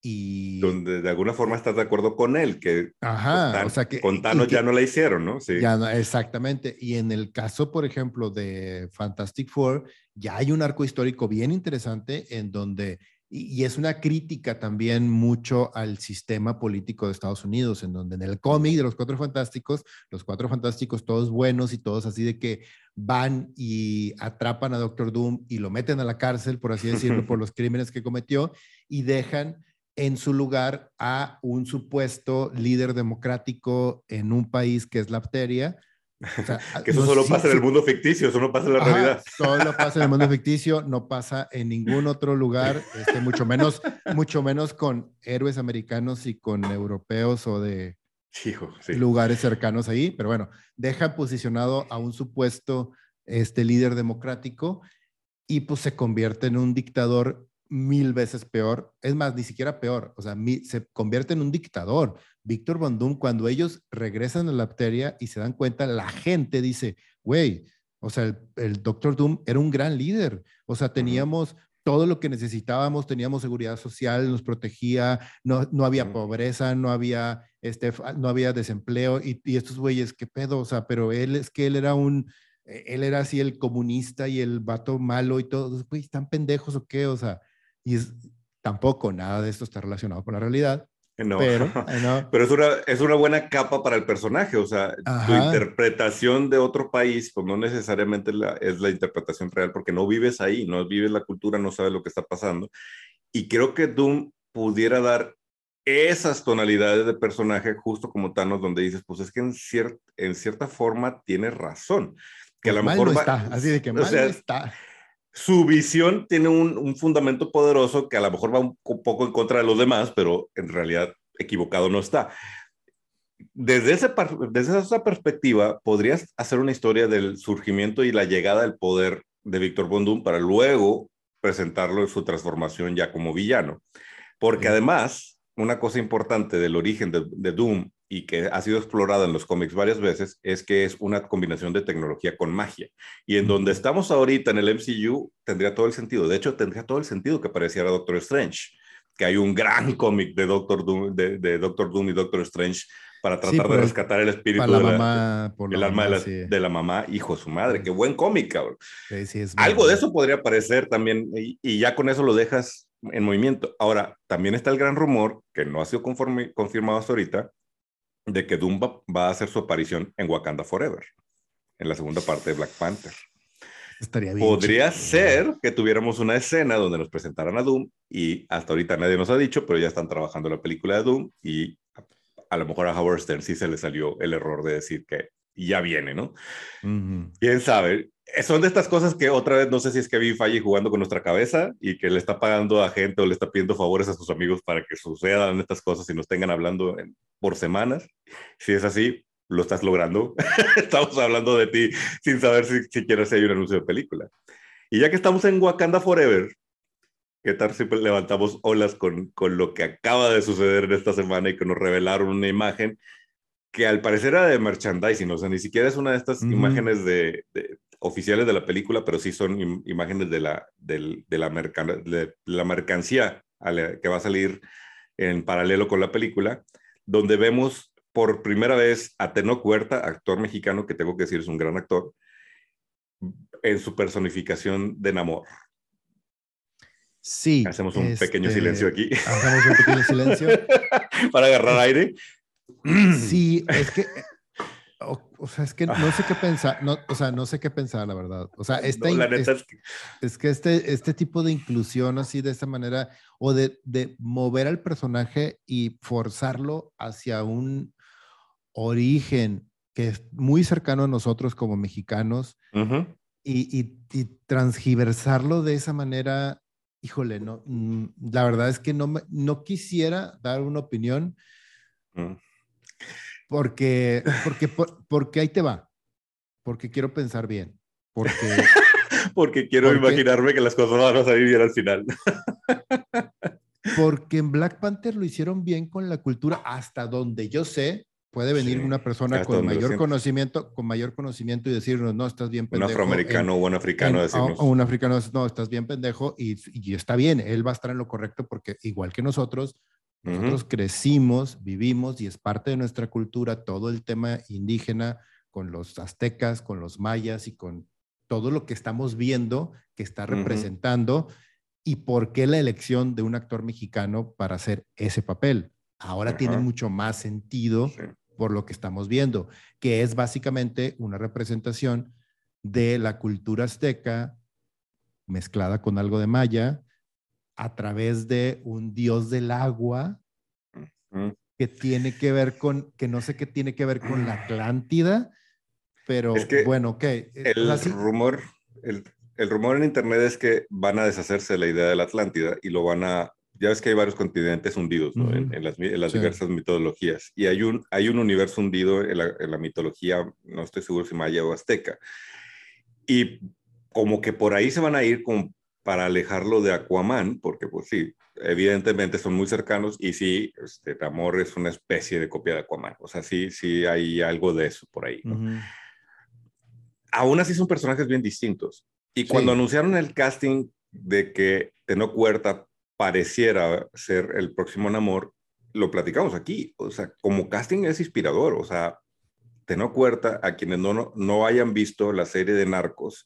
y... Donde de alguna forma estás de acuerdo con él, que, Ajá, o sea que con Thanos ya no la hicieron, ¿no? Sí. Ya no, exactamente. Y en el caso, por ejemplo, de Fantastic Four, ya hay un arco histórico bien interesante en donde y, es una crítica también mucho al sistema político de Estados Unidos, en donde en el cómic de los Cuatro Fantásticos, los Cuatro Fantásticos todos buenos y todos así de que van y atrapan a Doctor Doom y lo meten a la cárcel, por así decirlo, por los crímenes que cometió y dejan en su lugar a un supuesto líder democrático en un país que es la Que eso solo pasa en el mundo ficticio, eso no pasa en la realidad. Solo pasa en el mundo ficticio, no pasa en ningún otro lugar, este, mucho, menos, mucho menos con héroes americanos y con europeos o de lugares cercanos ahí. Pero bueno, deja posicionado a un supuesto este, líder democrático y pues se convierte en un dictador mil veces peor. Es más, ni siquiera peor, o sea, se convierte en un dictador Víctor Von Doom, cuando ellos regresan a la bacteria y se dan cuenta, la gente dice, güey, o sea, el, Doctor Doom era un gran líder. O sea, teníamos todo lo que necesitábamos, teníamos seguridad social, nos protegía, no, no había pobreza, no había, este, no había desempleo y, y, estos güeyes, qué pedo, o sea, pero él es que él era un, él era así el comunista y el vato malo y todos, güey, ¿están pendejos o qué? O sea, y es, tampoco nada de esto está relacionado con la realidad. No, pero, pero es, una, es una buena capa para el personaje, o sea, tu interpretación de otro país, pues no necesariamente la, es la interpretación real, porque no vives ahí, no vives la cultura, no sabes lo que está pasando. Y creo que Doom pudiera dar esas tonalidades de personaje, justo como Thanos, donde dices, pues es que en, en cierta forma tiene razón. Que a lo pues mejor está, así de que mal está su visión tiene un, fundamento poderoso que a lo mejor va un poco en contra de los demás, pero en realidad equivocado no está. Desde, ese, desde esa perspectiva, podrías hacer una historia del surgimiento y la llegada del poder de Víctor Bondum para luego presentarlo en su transformación ya como villano. Porque además, una cosa importante del origen de, de Doom y que ha sido explorada en los cómics varias veces, es que es una combinación de tecnología con magia. Y en donde estamos ahorita en el MCU, tendría todo el sentido. De hecho, tendría todo el sentido que apareciera Doctor Strange, que hay un gran cómic de Doctor Doom, de, Doctor Doom y Doctor Strange para tratar de rescatar el espíritu de la, mamá, el alma de, la, mamá, hijo de su madre. Qué buen cómic, cabrón. Algo de eso podría aparecer también y, y, ya con eso lo dejas en movimiento. Ahora, también está el gran rumor, que no ha sido confirmado hasta ahorita, de que Doom va, a hacer su aparición en Wakanda Forever, en la segunda parte de Black Panther. Estaría bien. Podría ser que tuviéramos una escena donde nos presentaran a Doom y hasta ahorita nadie nos ha dicho, pero ya están trabajando la película de Doom y a, lo mejor a Howard Stern sí se le salió el error de decir que ya viene, ¿no? Quién sabe. Eh, son de estas cosas que otra vez no sé si es que vi Falle jugando con nuestra cabeza y que le está pagando a gente o le está pidiendo favores a sus amigos para que sucedan estas cosas y nos tengan hablando por semanas. Si es así, lo estás logrando. estamos hablando de ti sin saber si siquiera si hay un anuncio de película. Y ya que estamos en Wakanda Forever, ¿qué tal si levantamos olas con, con lo que acaba de suceder en esta semana y que nos revelaron una imagen que al parecer era de merchandising, o sea, ni siquiera es una de estas imágenes de, oficiales de la película, pero sí son imágenes de la, de, la, de la mercancía que va a salir en paralelo con la película, donde vemos por primera vez a Teno Cuerta, actor mexicano que tengo que decir es un gran actor, en su personificación de Namor. Sí. Hacemos un pequeño este, silencio aquí. Hacemos un pequeño silencio. Para agarrar aire. Sí, es que o, sea, es que no sé qué pensar, no, o sea, no sé qué pensar, la verdad. O sea, esta, es, que... este, este tipo de inclusión así de esta manera, o de, de mover al personaje y forzarlo hacia un origen que es muy cercano a nosotros como mexicanos y, y, y, transgiversarlo de esa manera, híjole, no, mm, la verdad es que no, no quisiera dar una opinión. Mm. Porque, porque, porque ahí te va. Porque quiero pensar bien. Porque, porque quiero imaginarme que las cosas van a salir bien al final. porque en Black Panther lo hicieron bien con la cultura hasta donde yo sé. Puede venir una persona con mayor conocimiento, con mayor conocimiento y decirnos, no, estás bien pendejo. Un afroamericano o un africano decirnos. O, un africano, no, estás bien pendejo y, y está bien, él va a estar en lo correcto porque igual que nosotros, nosotros crecimos, vivimos y es parte de nuestra cultura todo el tema indígena con los aztecas, con los mayas y con todo lo que estamos viendo que está representando y por qué la elección de un actor mexicano para hacer ese papel. Ahora tiene mucho más sentido por lo que estamos viendo, que es básicamente una representación de la cultura azteca mezclada con algo de maya, a través de un dios del agua que tiene que ver con, que no sé qué tiene que ver con la Atlántida, pero bueno, ok. Eh, el rumor, el, el, rumor en internet es que van a deshacerse de la idea de la Atlántida y lo van a, ya ves que hay varios continentes hundidos ¿no? en, las, en, las, diversas mitologías y hay un, hay un universo hundido en la, en la mitología, no estoy seguro si maya o azteca. Y como que por ahí se van a ir con para alejarlo de Aquaman, porque pues sí, evidentemente son muy cercanos y sí, este, Namor es una especie de copia de Aquaman, o sea, sí, sí hay algo de eso por ahí. Aún así son personajes bien distintos. Y cuando anunciaron el casting de que Tenoch Huerta pareciera ser el próximo Namor, lo platicamos aquí, o sea, como casting es inspirador, o sea, Tenoch Huerta, a quienes no, no, hayan visto la serie de Narcos,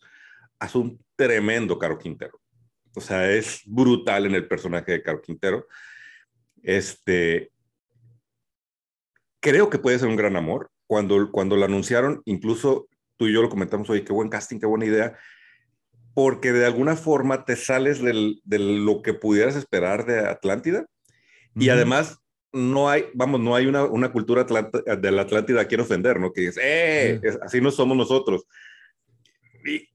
hace un tremendo Caro Quintero. O sea, es brutal en el personaje de Caro Quintero. Este, creo que puede ser un gran amor. Cuando, cuando lo anunciaron, incluso tú y yo lo comentamos, oye, qué buen casting, qué buena idea, porque de alguna forma te sales de lo que pudieras esperar de Atlántida y además no hay, vamos, no hay una, una cultura de la Atlántida a quien ofender, ¿no? Que dices, ¡eh! así no somos nosotros. Y,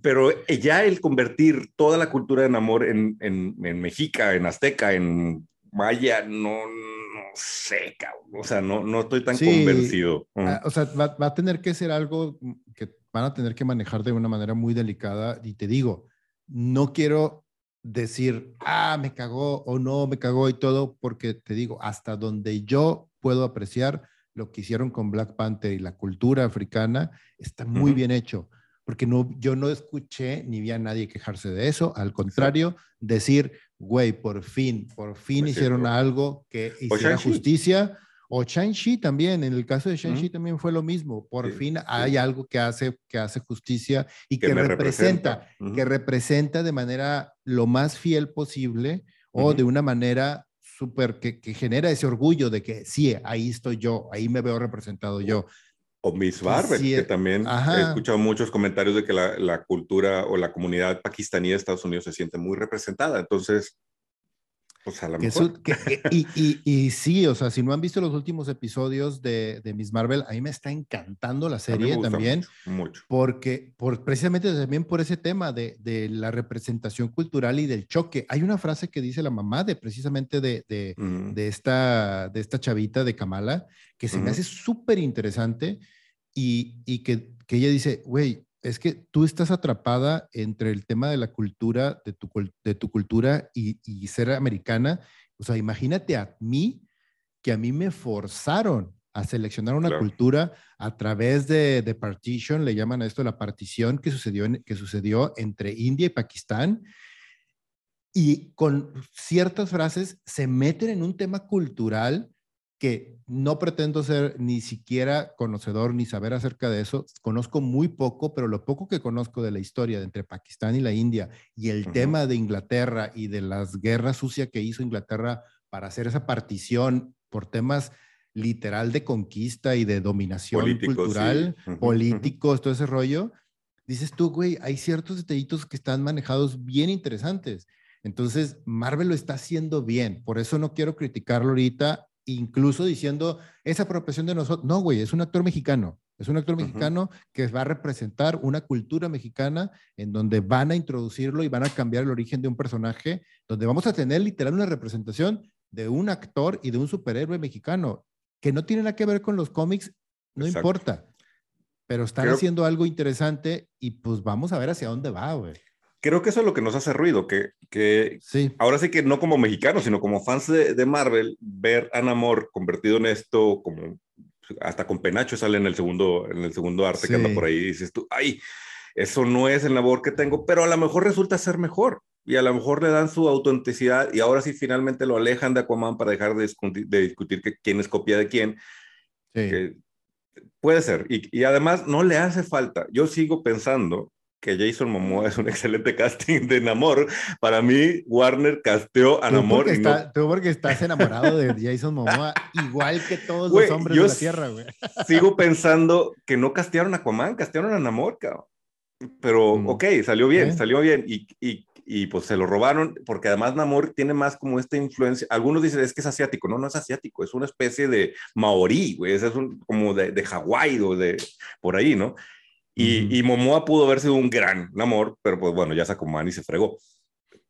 pero ya el convertir toda la cultura de amor en, en, en mexica, en azteca, en maya, no, no sé, o sea, no, no estoy tan convencido. Ah, o sea, va, va, a tener que ser algo que van a tener que manejar de una manera muy delicada. Y te digo, no quiero decir, ah, me cagó o no me cagó y todo, porque te digo, hasta donde yo puedo apreciar lo que hicieron con Black Panther y la cultura africana, está muy bien hecho porque no, yo no escuché ni vi a nadie quejarse de eso, al contrario, decir, güey, por fin, por fin pues hicieron algo que hiciera justicia. O Shang-Chi también, en el caso de Shang-Chi también fue lo mismo. Por fin hay algo que hace, que hace justicia y que, representa, que representa de manera lo más fiel posible o de una manera súper que, que, genera ese orgullo de que sí, ahí estoy yo, ahí me veo representado yo. O Miss Barber, que también he escuchado muchos comentarios de que la, la, cultura o la comunidad pakistaní de Estados Unidos se siente muy representada. Entonces, pues a lo mejor. y, y, y, sí, o sea, si no han visto los últimos episodios de, de Miss Marvel, a mí me está encantando la serie también. Mucho, Porque, por, precisamente también por ese tema de, de, la representación cultural y del choque. Hay una frase que dice la mamá de precisamente de, de, de esta, de esta chavita de Kamala, que se me hace súper interesante y, y que, que, ella dice, güey, es que tú estás atrapada entre el tema de la cultura, de tu, de tu cultura y, y ser americana. O sea, imagínate a mí, que a mí me forzaron a seleccionar una cultura a través de, de, partition, le llaman a esto la partición que sucedió, en, que sucedió entre India y Pakistán, y con ciertas frases se meten en un tema cultural que no pretendo ser ni siquiera conocedor ni saber acerca de eso. Conozco muy poco, pero lo poco que conozco de la historia de entre Pakistán y la India y el tema de Inglaterra y de las guerras sucias que hizo Inglaterra para hacer esa partición por temas literal de conquista y de dominación cultural, políticos, todo ese rollo, dices tú, güey, hay ciertos detallitos que están manejados bien interesantes. Entonces, Marvel lo está haciendo bien. Por eso no quiero criticarlo ahorita, incluso diciendo esa apropiación de nosotros. No, güey, es un actor mexicano. Es un actor mexicano que va a representar una cultura mexicana en donde van a introducirlo y van a cambiar el origen de un personaje, donde vamos a tener literal una representación de un actor y de un superhéroe mexicano que no tiene nada que ver con los cómics, no importa pero están haciendo algo interesante y pues vamos a ver hacia dónde va, güey. Creo que eso es lo que nos hace ruido, que, que sí. ahora sí que no como mexicanos, sino como fans de, de Marvel, ver a Namor convertido en esto, como hasta con Penacho sale en el segundo, en el segundo arte que anda por ahí, y dices tú, ay, eso no es el labor que tengo, pero a lo mejor resulta ser mejor y a lo mejor le dan su autenticidad y ahora sí finalmente lo alejan de Aquaman para dejar de discutir, de discutir que quién es copia de quién. Sí. Puede ser. Y, además no le hace falta. Yo sigo pensando que Jason Momoa es un excelente casting de Namor. Para mí, Warner casteó a Namor. Tú porque estás enamorado de Jason Momoa, igual que todos los hombres de la Tierra, güey. Sigo pensando que no castearon a Aquaman, castearon a Namor, cabrón. Pero, mm. ok, salió bien, salió bien. Y, y, y pues se lo robaron, porque además Namor tiene más como esta influencia. Algunos dicen es que es asiático, no, no es asiático, es una especie de maorí, güey, es un, como de, de Hawái o de por ahí, ¿no? Y, y, Momoa pudo haber sido un gran Namor, pero pues bueno, ya sacó man y se fregó.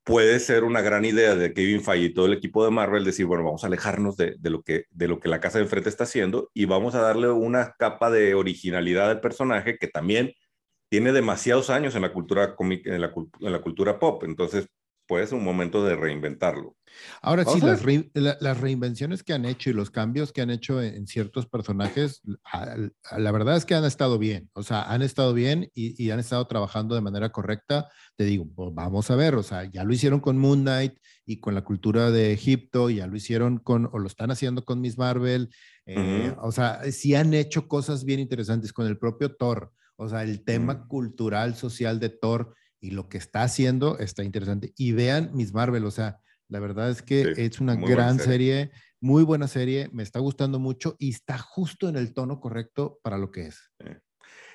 Puede ser una gran idea de Kevin Feige y todo el equipo de Marvel decir, bueno, vamos a alejarnos de, de, lo que, de lo que la casa de enfrente está haciendo y vamos a darle una capa de originalidad al personaje que también tiene demasiados años en la cultura en la, en la cultura pop, entonces puede ser un momento de reinventarlo. Ahora sí, las, las, reinvenciones que han hecho y los cambios que han hecho en, ciertos personajes, la verdad es que han estado bien, o sea, han estado bien y, y han estado trabajando de manera correcta. Te digo, pues vamos a ver, o sea, ya lo hicieron con Moon Knight y con la cultura de Egipto, ya lo hicieron con, o lo están haciendo con Miss Marvel, eh, o sea, sí han hecho cosas bien interesantes con el propio Thor. O sea, el tema mm. cultural, social de Thor y lo que está haciendo está interesante. Y vean Miss Marvel, o sea, la verdad es que es una gran serie. muy buena serie, me está gustando mucho y está justo en el tono correcto para lo que es.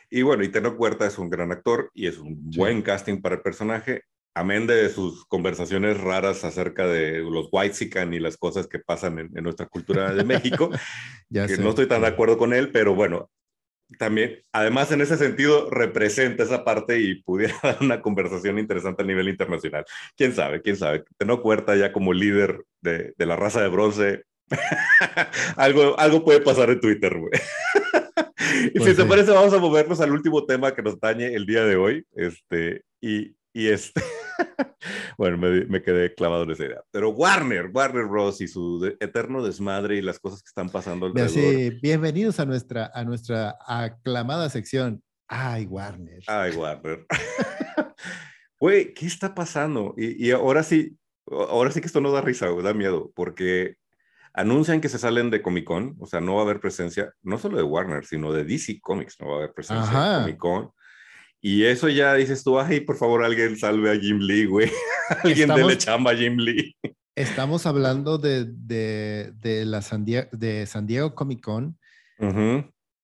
Y bueno, y Teno Huerta es un gran actor y es un buen casting para el personaje, amén de sus conversaciones raras acerca de los white y las cosas que pasan en, nuestra cultura de México, ya que no estoy tan de acuerdo con él, pero bueno, también, además en ese sentido, representa esa parte y pudiera dar una conversación interesante a nivel internacional. ¿Quién sabe? ¿Quién sabe? Tengo Cuerta ya como líder de, de la raza de bronce. algo, algo puede pasar en Twitter, güey. y pues si te parece, vamos a movernos al último tema que nos dañe el día de hoy. Este, y, y este... bueno, me, quedé clavado en esa idea. Pero Warner, Warner Bros. y su eterno desmadre y las cosas que están pasando alrededor. bienvenidos a nuestra, a nuestra aclamada sección. Ay, Warner. Ay, Warner. Güey, ¿qué está pasando? Y, y, ahora sí, ahora sí que esto no da risa, da miedo, porque anuncian que se salen de Comic Con, o sea, no va a haber presencia, no solo de Warner, sino de DC Comics, no va a haber presencia en Comic Con. Y eso ya dices tú, ay, por favor, alguien salve a Jim Lee, güey. alguien dele chamba a Jim Lee. Estamos hablando de, de, de la San Diego, de San Diego Comic Con.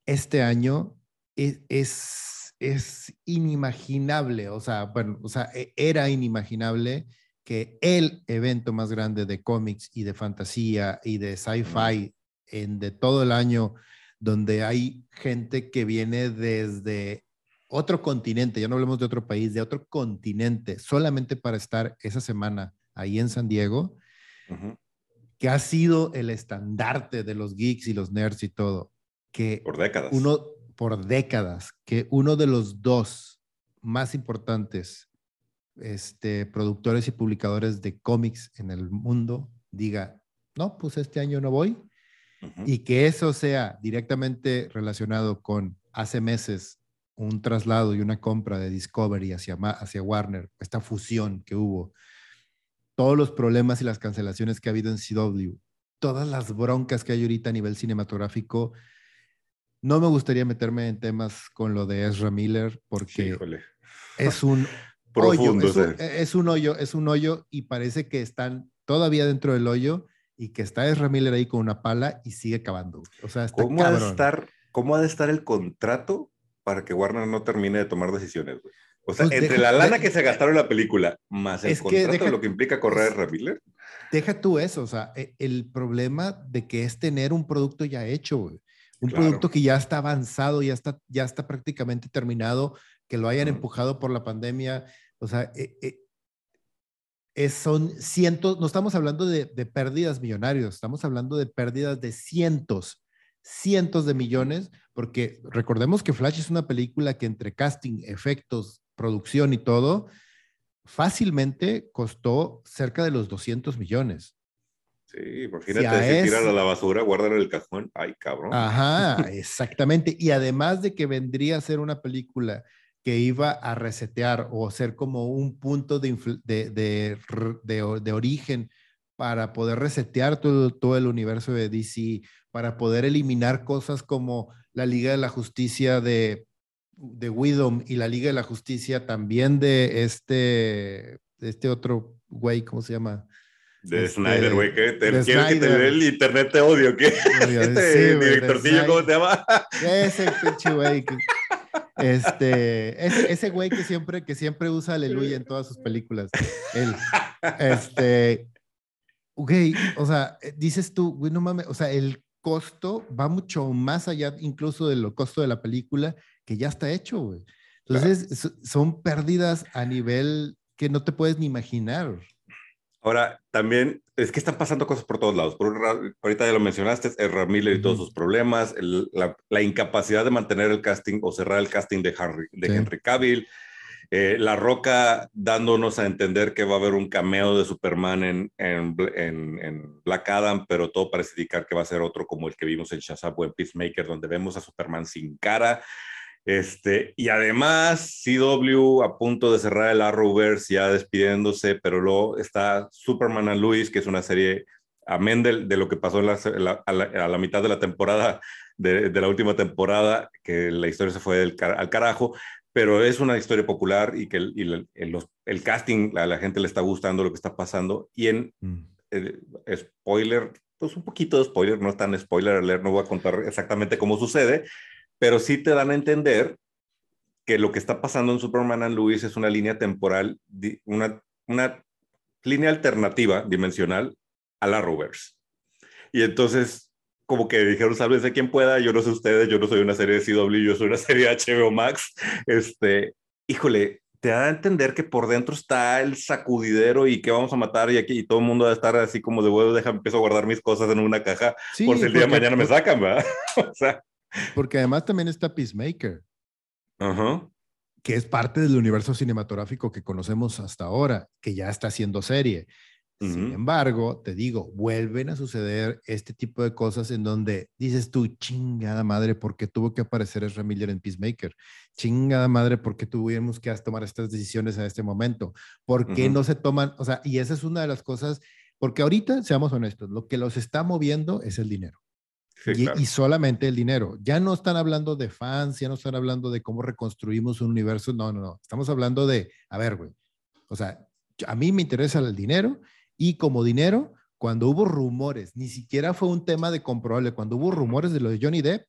Este año es, es, es, inimaginable, o sea, bueno, o sea, e, era inimaginable que el evento más grande de cómics y de fantasía y de sci-fi en de todo el año, donde hay gente que viene desde otro continente, ya no hablemos de otro país, de otro continente, solamente para estar esa semana ahí en San Diego, que ha sido el estandarte de los geeks y los nerds y todo. Que por décadas. Uno, por décadas, que uno de los dos más importantes este, productores y publicadores de cómics en el mundo diga, no, pues este año no voy, y que eso sea directamente relacionado con hace meses un traslado y una compra de Discovery hacia, hacia Warner, esta fusión que hubo, todos los problemas y las cancelaciones que ha habido en CW, todas las broncas que hay ahorita a nivel cinematográfico, no me gustaría meterme en temas con lo de Ezra Miller porque es un hoyo, es un, hoyo, es un hoyo y parece que están todavía dentro del hoyo y que está Ezra Miller ahí con una pala y sigue cavando. O sea, está ¿Cómo, ha de estar, ¿Cómo ha de estar el contrato para que Warner no termine de tomar decisiones? O sea, pues entre la lana que se gastaron en la película, más el contrato de lo que implica correr Ezra Miller. Deja tú eso, o sea, e, el problema de que es tener un producto ya hecho, Un producto que ya está avanzado, ya está, ya está prácticamente terminado, que lo hayan empujado por la pandemia. O sea, e, e, es, son cientos, no estamos hablando de, de pérdidas millonarias, estamos hablando de pérdidas de cientos, cientos de millones, porque recordemos que Flash es una película que entre casting, efectos, producción y todo, fácilmente costó cerca de los 200 millones. Sí, imagínate si, tiran a la basura, guardan en el cajón. Ay, cabrón. Ajá, exactamente. Y además de que vendría a ser una película que iba a resetear o ser como un punto de, de, de, origen para poder resetear todo, todo, el universo de DC, para poder eliminar cosas como la Liga de la Justicia de, de Widom y la Liga de la Justicia también de este, este otro güey, ¿cómo se llama? De este, Snyder, güey, que te, que te el internet te odio, ¿qué? Este directorcillo, ¿cómo se llama? Ese pinche güey. Este, ese, ese güey que siempre, que siempre usa aleluya en todas sus películas. Él, este, güey, o sea, dices tú, güey, no mames, o sea, el costo va mucho más allá incluso del costo de la película que ya está hecho, güey. Entonces, son pérdidas a nivel que no te puedes ni imaginar. Ahora, también es que están pasando cosas por todos lados. Por, ahorita ya lo mencionaste, el Miller y todos sus problemas, la, incapacidad de mantener el casting o cerrar el casting de, de Henry Cavill, eh, La Roca dándonos a entender que va a haber un cameo de Superman en, Black Adam, pero todo parece indicar que va a ser otro como el que vimos en Shazam o en Peacemaker, donde vemos a Superman sin cara. Este, y además, CW a punto de cerrar el Arrowverse, ya despidiéndose, pero luego está Superman and Luis, que es una serie, amén de, de lo que pasó a, la, mitad de la temporada, de, la última temporada, que la historia se fue al carajo, pero es una historia popular y que el, el, el, casting, a la gente le está gustando lo que está pasando. Y en mm. eh, spoiler, pues un poquito de spoiler, no es tan spoiler alert, no voy a contar exactamente cómo sucede, pero sí te dan a entender que lo que está pasando en Superman and Luis es una línea temporal, una, una línea alternativa dimensional a la Rovers. Y entonces, como que dijeron, de quien pueda, yo no sé ustedes, yo no soy una serie de CW, yo soy una serie de HBO Max. Este, híjole, te da a entender que por dentro está el sacudidero y que vamos a matar y aquí y todo el mundo va a estar así como de huevo, deja, empiezo a guardar mis cosas en una caja por si el día de mañana me sacan, ¿verdad? o sea, porque además también está Peacemaker. Que es parte del universo cinematográfico que conocemos hasta ahora, que ya está haciendo serie. Sin embargo, te digo, vuelven a suceder este tipo de cosas en donde dices tú, chingada madre, ¿por qué tuvo que aparecer Ezra Miller en Peacemaker? Chingada madre, ¿por qué tuvimos que tomar estas decisiones en este momento? ¿Por qué no se toman? O sea, y esa es una de las cosas, porque ahorita, seamos honestos, lo que los está moviendo es el dinero y, solamente el dinero. Ya no están hablando de fans, ya no están hablando de cómo reconstruimos un universo. No, no, no. Estamos hablando de, a ver, güey. O sea, a mí me interesa el dinero y como dinero, cuando hubo rumores, ni siquiera fue un tema de comprobable, cuando hubo rumores de lo de Johnny Depp,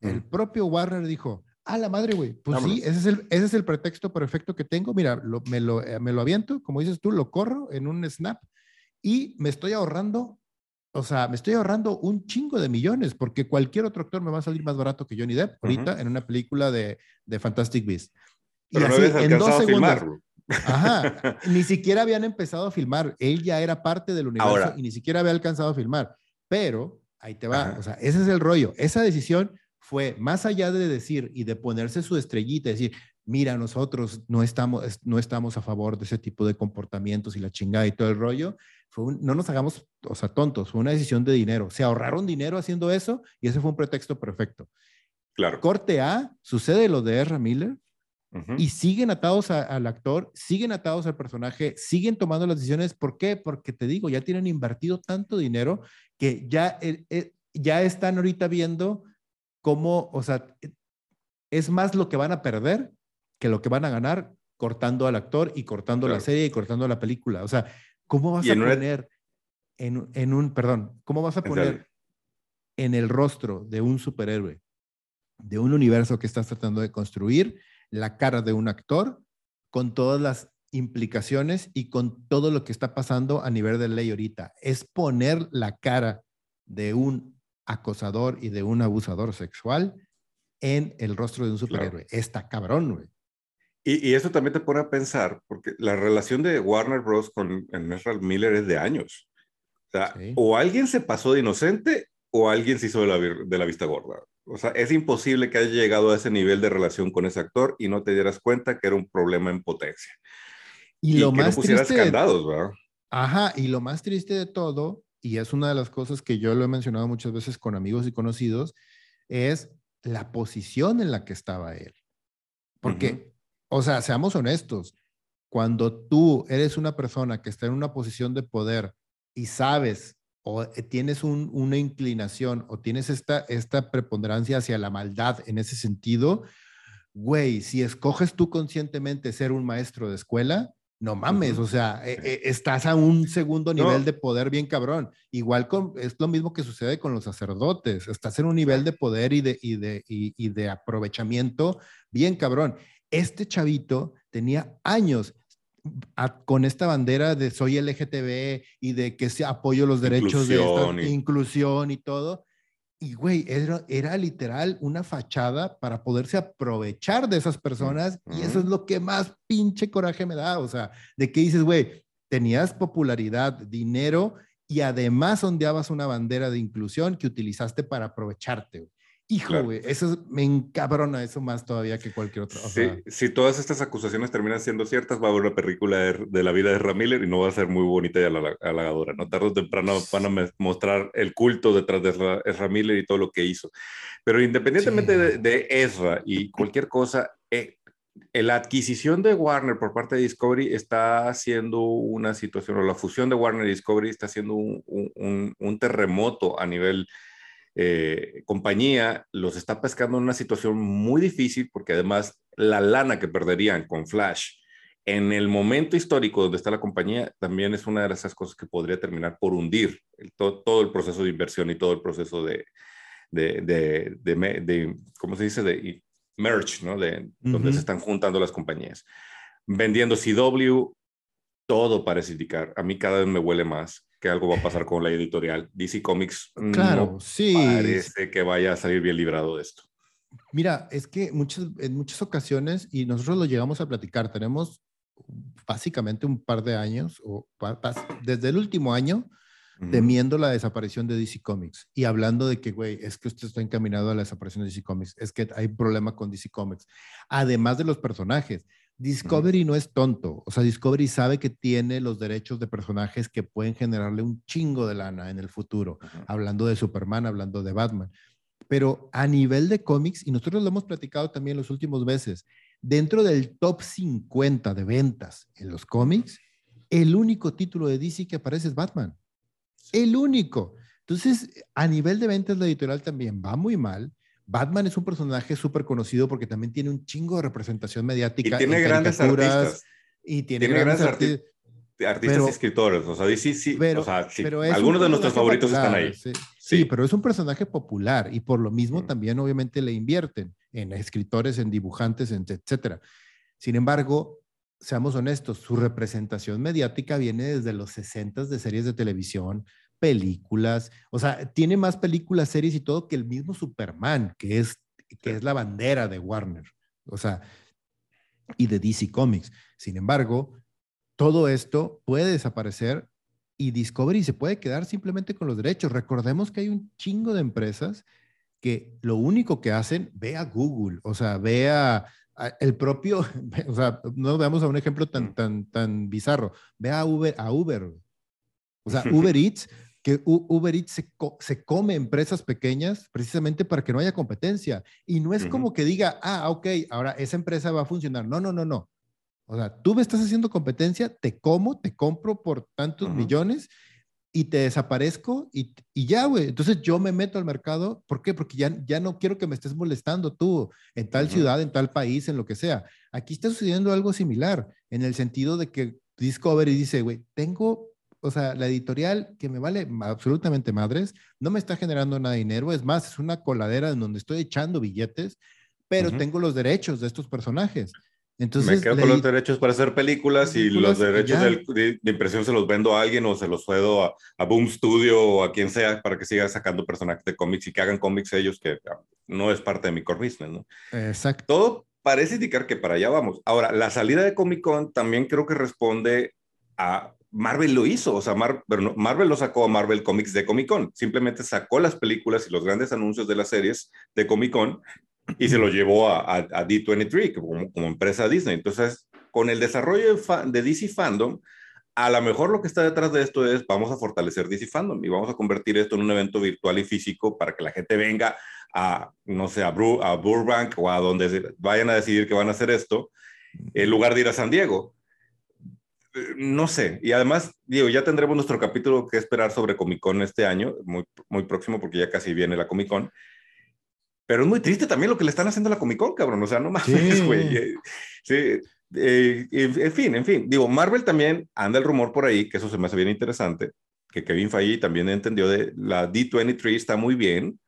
el propio Warner dijo, a la madre, güey, pues sí, ese es, el, ese es el pretexto perfecto que tengo. Mira, me, lo, eh, me lo aviento, como dices tú, lo corro en un snap y me estoy ahorrando o sea, me estoy ahorrando un chingo de millones porque cualquier otro actor me va a salir más barato que Johnny Depp ahorita en una película de, de Fantastic Beasts. Y Pero así, no en dos segundos. Ajá, ni siquiera habían empezado a filmar. Él ya era parte del universo y ni siquiera había alcanzado a filmar. Pero ahí te va, o sea, ese es el rollo. Esa decisión fue más allá de decir y de ponerse su estrellita, decir, mira, nosotros no estamos, no estamos a favor de ese tipo de comportamientos y la chingada y todo el rollo, no nos hagamos, o sea, tontos, fue una decisión de dinero. Se ahorraron dinero haciendo eso y ese fue un pretexto perfecto. Claro. Corte A, sucede lo de Ezra Miller y siguen atados al actor, siguen atados al personaje, siguen tomando las decisiones. ¿Por qué? Porque te digo, ya tienen invertido tanto dinero que ya, eh, eh, ya están ahorita viendo cómo, o sea, es más lo que van a perder que lo que van a ganar cortando al actor y cortando la serie y cortando la película. O sea, ¿Cómo vas a poner en, en un, perdón, ¿cómo vas a poner en el rostro de un superhéroe, de un universo que estás tratando de construir, la cara de un actor con todas las implicaciones y con todo lo que está pasando a nivel de ley ahorita. Es poner la cara de un acosador y de un abusador sexual en el rostro de un superhéroe. Está cabrón, güey. Y, eso también te pone a pensar, porque la relación de Warner Bros. con Ezra Miller es de años. O sea, o alguien se pasó de inocente o alguien se hizo de la, de la vista gorda. O sea, es imposible que haya llegado a ese nivel de relación con ese actor y no te dieras cuenta que era un problema en potencia. Y, lo más no pusieras triste, candados, ¿verdad? Ajá, y lo más triste de todo, y es una de las cosas que yo lo he mencionado muchas veces con amigos y conocidos, es la posición en la que estaba él. Porque, o sea, seamos honestos, cuando tú eres una persona que está en una posición de poder y sabes o eh, tienes una inclinación o tienes esta, esta preponderancia hacia la maldad en ese sentido, güey, si escoges tú conscientemente ser un maestro de escuela, no mames, o sea, eh, eh, estás a un segundo nivel de poder bien cabrón. Igual con, es lo mismo que sucede con los sacerdotes, estás en un nivel de poder y de, y de, y de aprovechamiento bien cabrón. Este chavito tenía años con esta bandera de soy LGTB y de que se apoyo los derechos de esta, y... inclusión y todo. Y güey, era, era, literal una fachada para poderse aprovechar de esas personas y eso es lo que más pinche coraje me da. O sea, de que dices, güey, tenías popularidad, dinero y además ondeabas una bandera de inclusión que utilizaste para aprovecharte. Hijo, güey, eso me encabrona eso más todavía que cualquier otro. sí, si todas estas acusaciones terminan siendo ciertas, va a haber una película de, la vida de Ramiller y no va a ser muy bonita y halagadora, ¿no? Tarde o temprano van a mostrar el culto detrás de Ezra Miller y todo lo que hizo. Pero independientemente de, de, Ezra y cualquier cosa, eh, la adquisición de Warner por parte de Discovery está haciendo una situación, o la fusión de Warner y Discovery está haciendo un, un, un terremoto a nivel eh, compañía los está pescando en una situación muy difícil porque además la lana que perderían con Flash en el momento histórico donde está la compañía también es una de esas cosas que podría terminar por hundir todo, el proceso de inversión y todo el proceso de, de, de, ¿cómo se dice? De merge, ¿no? De donde se están juntando las compañías. Vendiendo CW, todo parece indicar, a mí cada vez me huele más que algo va a pasar con la editorial. DC Comics claro, sí. parece que vaya a salir bien librado de esto. Mira, es que muchas, en muchas ocasiones, y nosotros lo llegamos a platicar, tenemos básicamente un par de años, o desde el último año, temiendo la desaparición de DC Comics y hablando de que, güey, es que usted está encaminado a la desaparición de DC Comics, es que hay problema con DC Comics, además de los personajes. Discovery no es tonto, o sea, Discovery sabe que tiene los derechos de personajes que pueden generarle un chingo de lana en el futuro, hablando de Superman, hablando de Batman. Pero a nivel de cómics, y nosotros lo hemos platicado también los últimos veces, dentro del top 50 de ventas en los cómics, el único título de DC que aparece es Batman. El único. Entonces, a nivel de ventas, la editorial también va muy mal Batman es un personaje súper conocido porque también tiene un chingo de representación mediática. Y tiene grandes artistas. Y tiene, grandes, artistas. Artistas y escritores, o sea, sí, sí, pero, o sea, algunos de nuestros favoritos están ahí. Sí, pero es un personaje popular y por lo mismo también obviamente le invierten en escritores, en dibujantes, en etcétera. Sin embargo, seamos honestos, su representación mediática viene desde los 60 de series de televisión, películas, o sea, tiene más películas, series y todo que el mismo Superman, que es, que es la bandera de Warner, o sea, y de DC Comics. Sin embargo, todo esto puede desaparecer y Discovery se puede quedar simplemente con los derechos. Recordemos que hay un chingo de empresas que lo único que hacen, ve a Google, o sea, ve a, el propio, o sea, no veamos a un ejemplo tan, mm. tan, tan bizarro, ve a Uber, a Uber. O sea, Uber Eats que Uber Eats se, come empresas pequeñas precisamente para que no haya competencia. Y no es como que diga, ah, ok, ahora esa empresa va a funcionar. No, no, no, no. O sea, tú me estás haciendo competencia, te como, te compro por tantos millones y te desaparezco y, y ya, güey. Entonces yo me meto al mercado. ¿Por qué? Porque ya, ya no quiero que me estés molestando tú en tal ciudad, en tal país, en lo que sea. Aquí está sucediendo algo similar en el sentido de que Discovery dice, güey, tengo o sea, la editorial que me vale absolutamente madres, no me está generando nada de dinero, es más, es una coladera en donde estoy echando billetes, pero tengo los derechos de estos personajes. Entonces, me quedo con los derechos para hacer películas, y los derechos de, impresión se los vendo a alguien o se los cedo a, a, Boom Studio o a quien sea para que siga sacando personajes de cómics y que hagan cómics ellos que ah, no es parte de mi core business, ¿no? Exacto. Todo parece indicar que para allá vamos. Ahora, la salida de Comic Con también creo que responde a Marvel lo hizo, o sea, Marvel lo sacó a Marvel Comics de Comic Con, simplemente sacó las películas y los grandes anuncios de las series de Comic Con y se lo llevó a, D23 como, como, empresa Disney. Entonces, con el desarrollo de, de, DC Fandom, a lo mejor lo que está detrás de esto es vamos a fortalecer DC Fandom y vamos a convertir esto en un evento virtual y físico para que la gente venga a, no sé, a, a Burbank o a donde vayan a decidir que van a hacer esto, en lugar de ir a San Diego. No sé, y además, digo, ya tendremos nuestro capítulo que esperar sobre Comic Con este año, muy, muy próximo porque ya casi viene la Comic Con. Pero es muy triste también lo que le están haciendo a la Comic Con, cabrón. O sea, no mames, güey. Eh, sí. Eh, en fin, en fin. Digo, Marvel también anda el rumor por ahí, que eso se me hace bien interesante, que Kevin Feige también entendió de la D23 está muy bien,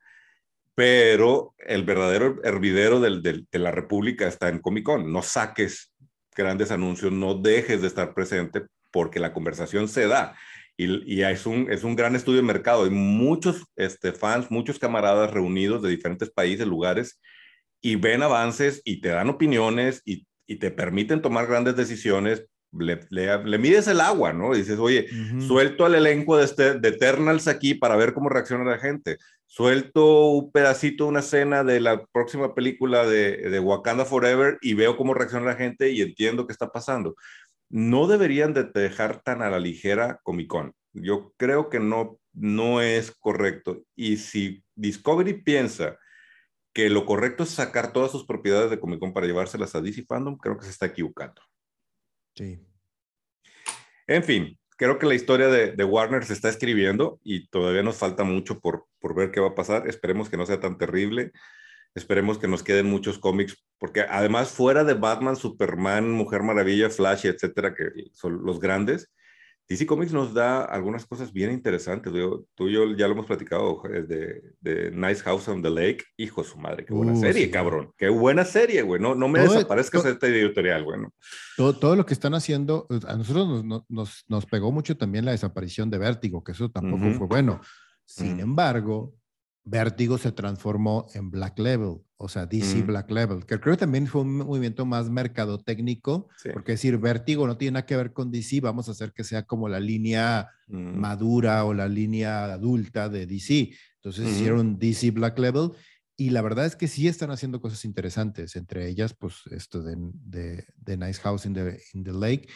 pero el verdadero hervidero del, de la República está en Comic Con. No saques grandes anuncios, no dejes de estar presente porque la conversación se da. Y, es, un, es un gran estudio de mercado. Hay muchos este, fans, muchos camaradas reunidos de diferentes países, lugares, y ven avances y te dan opiniones y, y te permiten tomar grandes decisiones le, le, mides el agua, ¿no? dices, oye, suelto al elenco de, este, de Eternals aquí para ver cómo reacciona la gente. Suelto un pedacito, una escena de la próxima película de, de Wakanda Forever y veo cómo reacciona la gente y entiendo qué está pasando. No deberían de dejar tan a la ligera Comic Con. Yo creo que no, no es correcto. Y si Discovery piensa que lo correcto es sacar todas sus propiedades de Comic Con para llevárselas a DC Fandom, creo que se está equivocando. Sí. En fin, creo que la historia de, Warner se está escribiendo y todavía nos falta mucho por, por ver qué va a pasar. Esperemos que no sea tan terrible. Esperemos que nos queden muchos cómics, porque además fuera de Batman, Superman, Mujer Maravilla, Flash, etcétera, que son los grandes, DC Comics nos da algunas cosas bien interesantes. tú y yo ya lo hemos platicado de, de Nice House on the Lake. Hijo de su madre, qué buena uh, serie, cabrón. Qué buena serie, güey. No, no me desaparezcas de este editorial, güey. Todo, todo, lo que están haciendo, a nosotros nos, nos, nos, pegó mucho también la desaparición de Vértigo, que eso tampoco fue bueno. Sin embargo, Vértigo se transformó en Black Level, o sea, DC mm. Black Level, que creo que también fue un movimiento más mercadotécnico, porque decir Vértigo no tiene nada que ver con DC, vamos a hacer que sea como la línea mm. madura o la línea adulta de DC. Entonces hicieron DC Black Level y la verdad es que sí están haciendo cosas interesantes, entre ellas, pues esto de, de, Nice House in the, in the Lake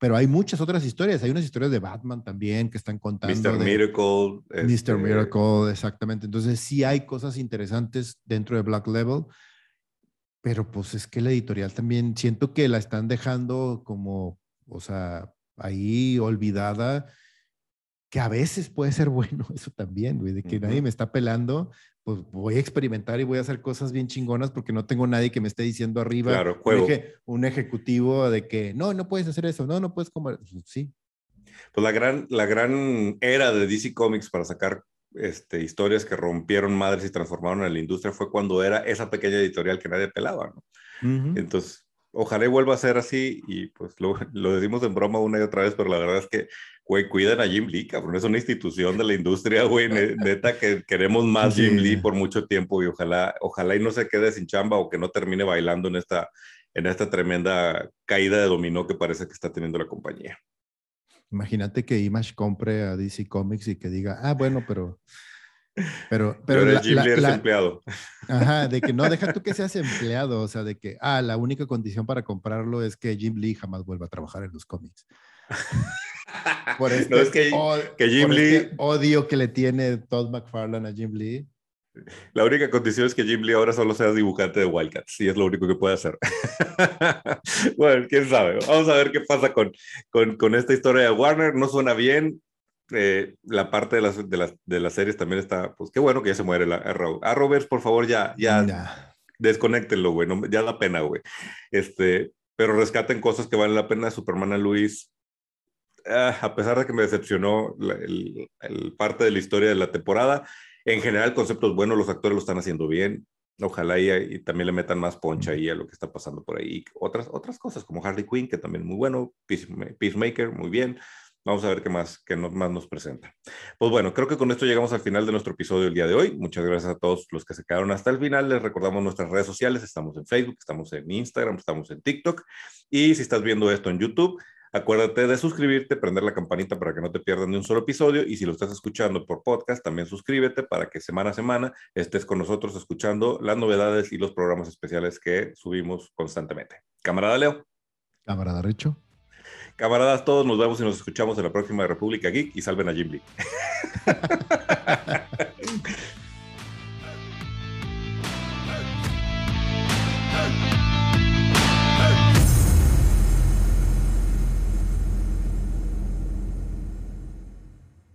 pero hay muchas otras historias. Hay unas historias de Batman también que están contando. Mr. Miracle. Mr. Este Miracle, exactamente. Entonces sí hay cosas interesantes dentro de Black Level, pero pues es que la editorial también siento que la están dejando como, o sea, ahí olvidada, que a veces puede ser bueno eso también, güey, de que nadie me está pelando pues voy a experimentar y voy a hacer cosas bien chingonas porque no tengo nadie que me esté diciendo arriba claro, juego. Un, ejecutivo de que no, no puedes hacer eso, no, no puedes comer. Pues, sí. Pues la gran, la gran era de DC Comics para sacar este, historias que rompieron madres y transformaron a la industria fue cuando era esa pequeña editorial que nadie pelaba, ¿no? Entonces, ojalá vuelva a ser así y pues lo, lo, decimos en broma una y otra vez, pero la verdad es que güey, cuidan a Jim Lee, cabrón, es una institución de la industria, güey, neta que queremos más Jim Lee por mucho tiempo y ojalá, ojalá y no se quede sin chamba o que no termine bailando en esta, en esta tremenda caída de dominó que parece que está teniendo la compañía. Imagínate que Image compre a DC Comics y que diga, ah, bueno, pero... Pero, pero, pero Jim Lee eres empleado. Ajá, de que no, deja tú que seas empleado, o sea, de que, ah, la única condición para comprarlo es que Jim Lee jamás vuelva a trabajar en los cómics. Por este, no es que, que Jim Lee. Este odio que le tiene Todd McFarlane a Jim Lee. La única condición es que Jim Lee ahora solo sea dibujante de Wildcats y es lo único que puede hacer. bueno, quién sabe. Vamos a ver qué pasa con, con, con esta historia de Warner. No suena bien. Eh, la parte de las, de, las, de las series también está, pues qué bueno que ya se muere la Arrow. Arrowverse, por favor, ya, ya, desconectenlo, güey. ya da pena, güey. Este, pero rescaten cosas que valen la pena. Superman a Luis, ah, a pesar de que me decepcionó el, parte de la historia de la temporada, en general conceptos buenos, los actores lo están haciendo bien. Ojalá y, también le metan más poncha ahí a lo que está pasando por ahí. Otras, otras cosas como Harley Quinn, que también muy bueno, Peacemaker, muy bien. Vamos a ver qué más, qué más nos presenta. Pues bueno, creo que con esto llegamos al final de nuestro episodio del día de hoy. Muchas gracias a todos los que se quedaron hasta el final. Les recordamos nuestras redes sociales. Estamos en Facebook, estamos en Instagram, estamos en TikTok. Y si estás viendo esto en YouTube, acuérdate de suscribirte, prender la campanita para que no te pierdas ni un solo episodio. Y si lo estás escuchando por podcast, también suscríbete para que semana a semana estés con nosotros escuchando las novedades y los programas especiales que subimos constantemente. Camarada Leo. Camarada Richo. Camaradas, todos nos vemos y nos escuchamos en la próxima República Geek y salven a Jim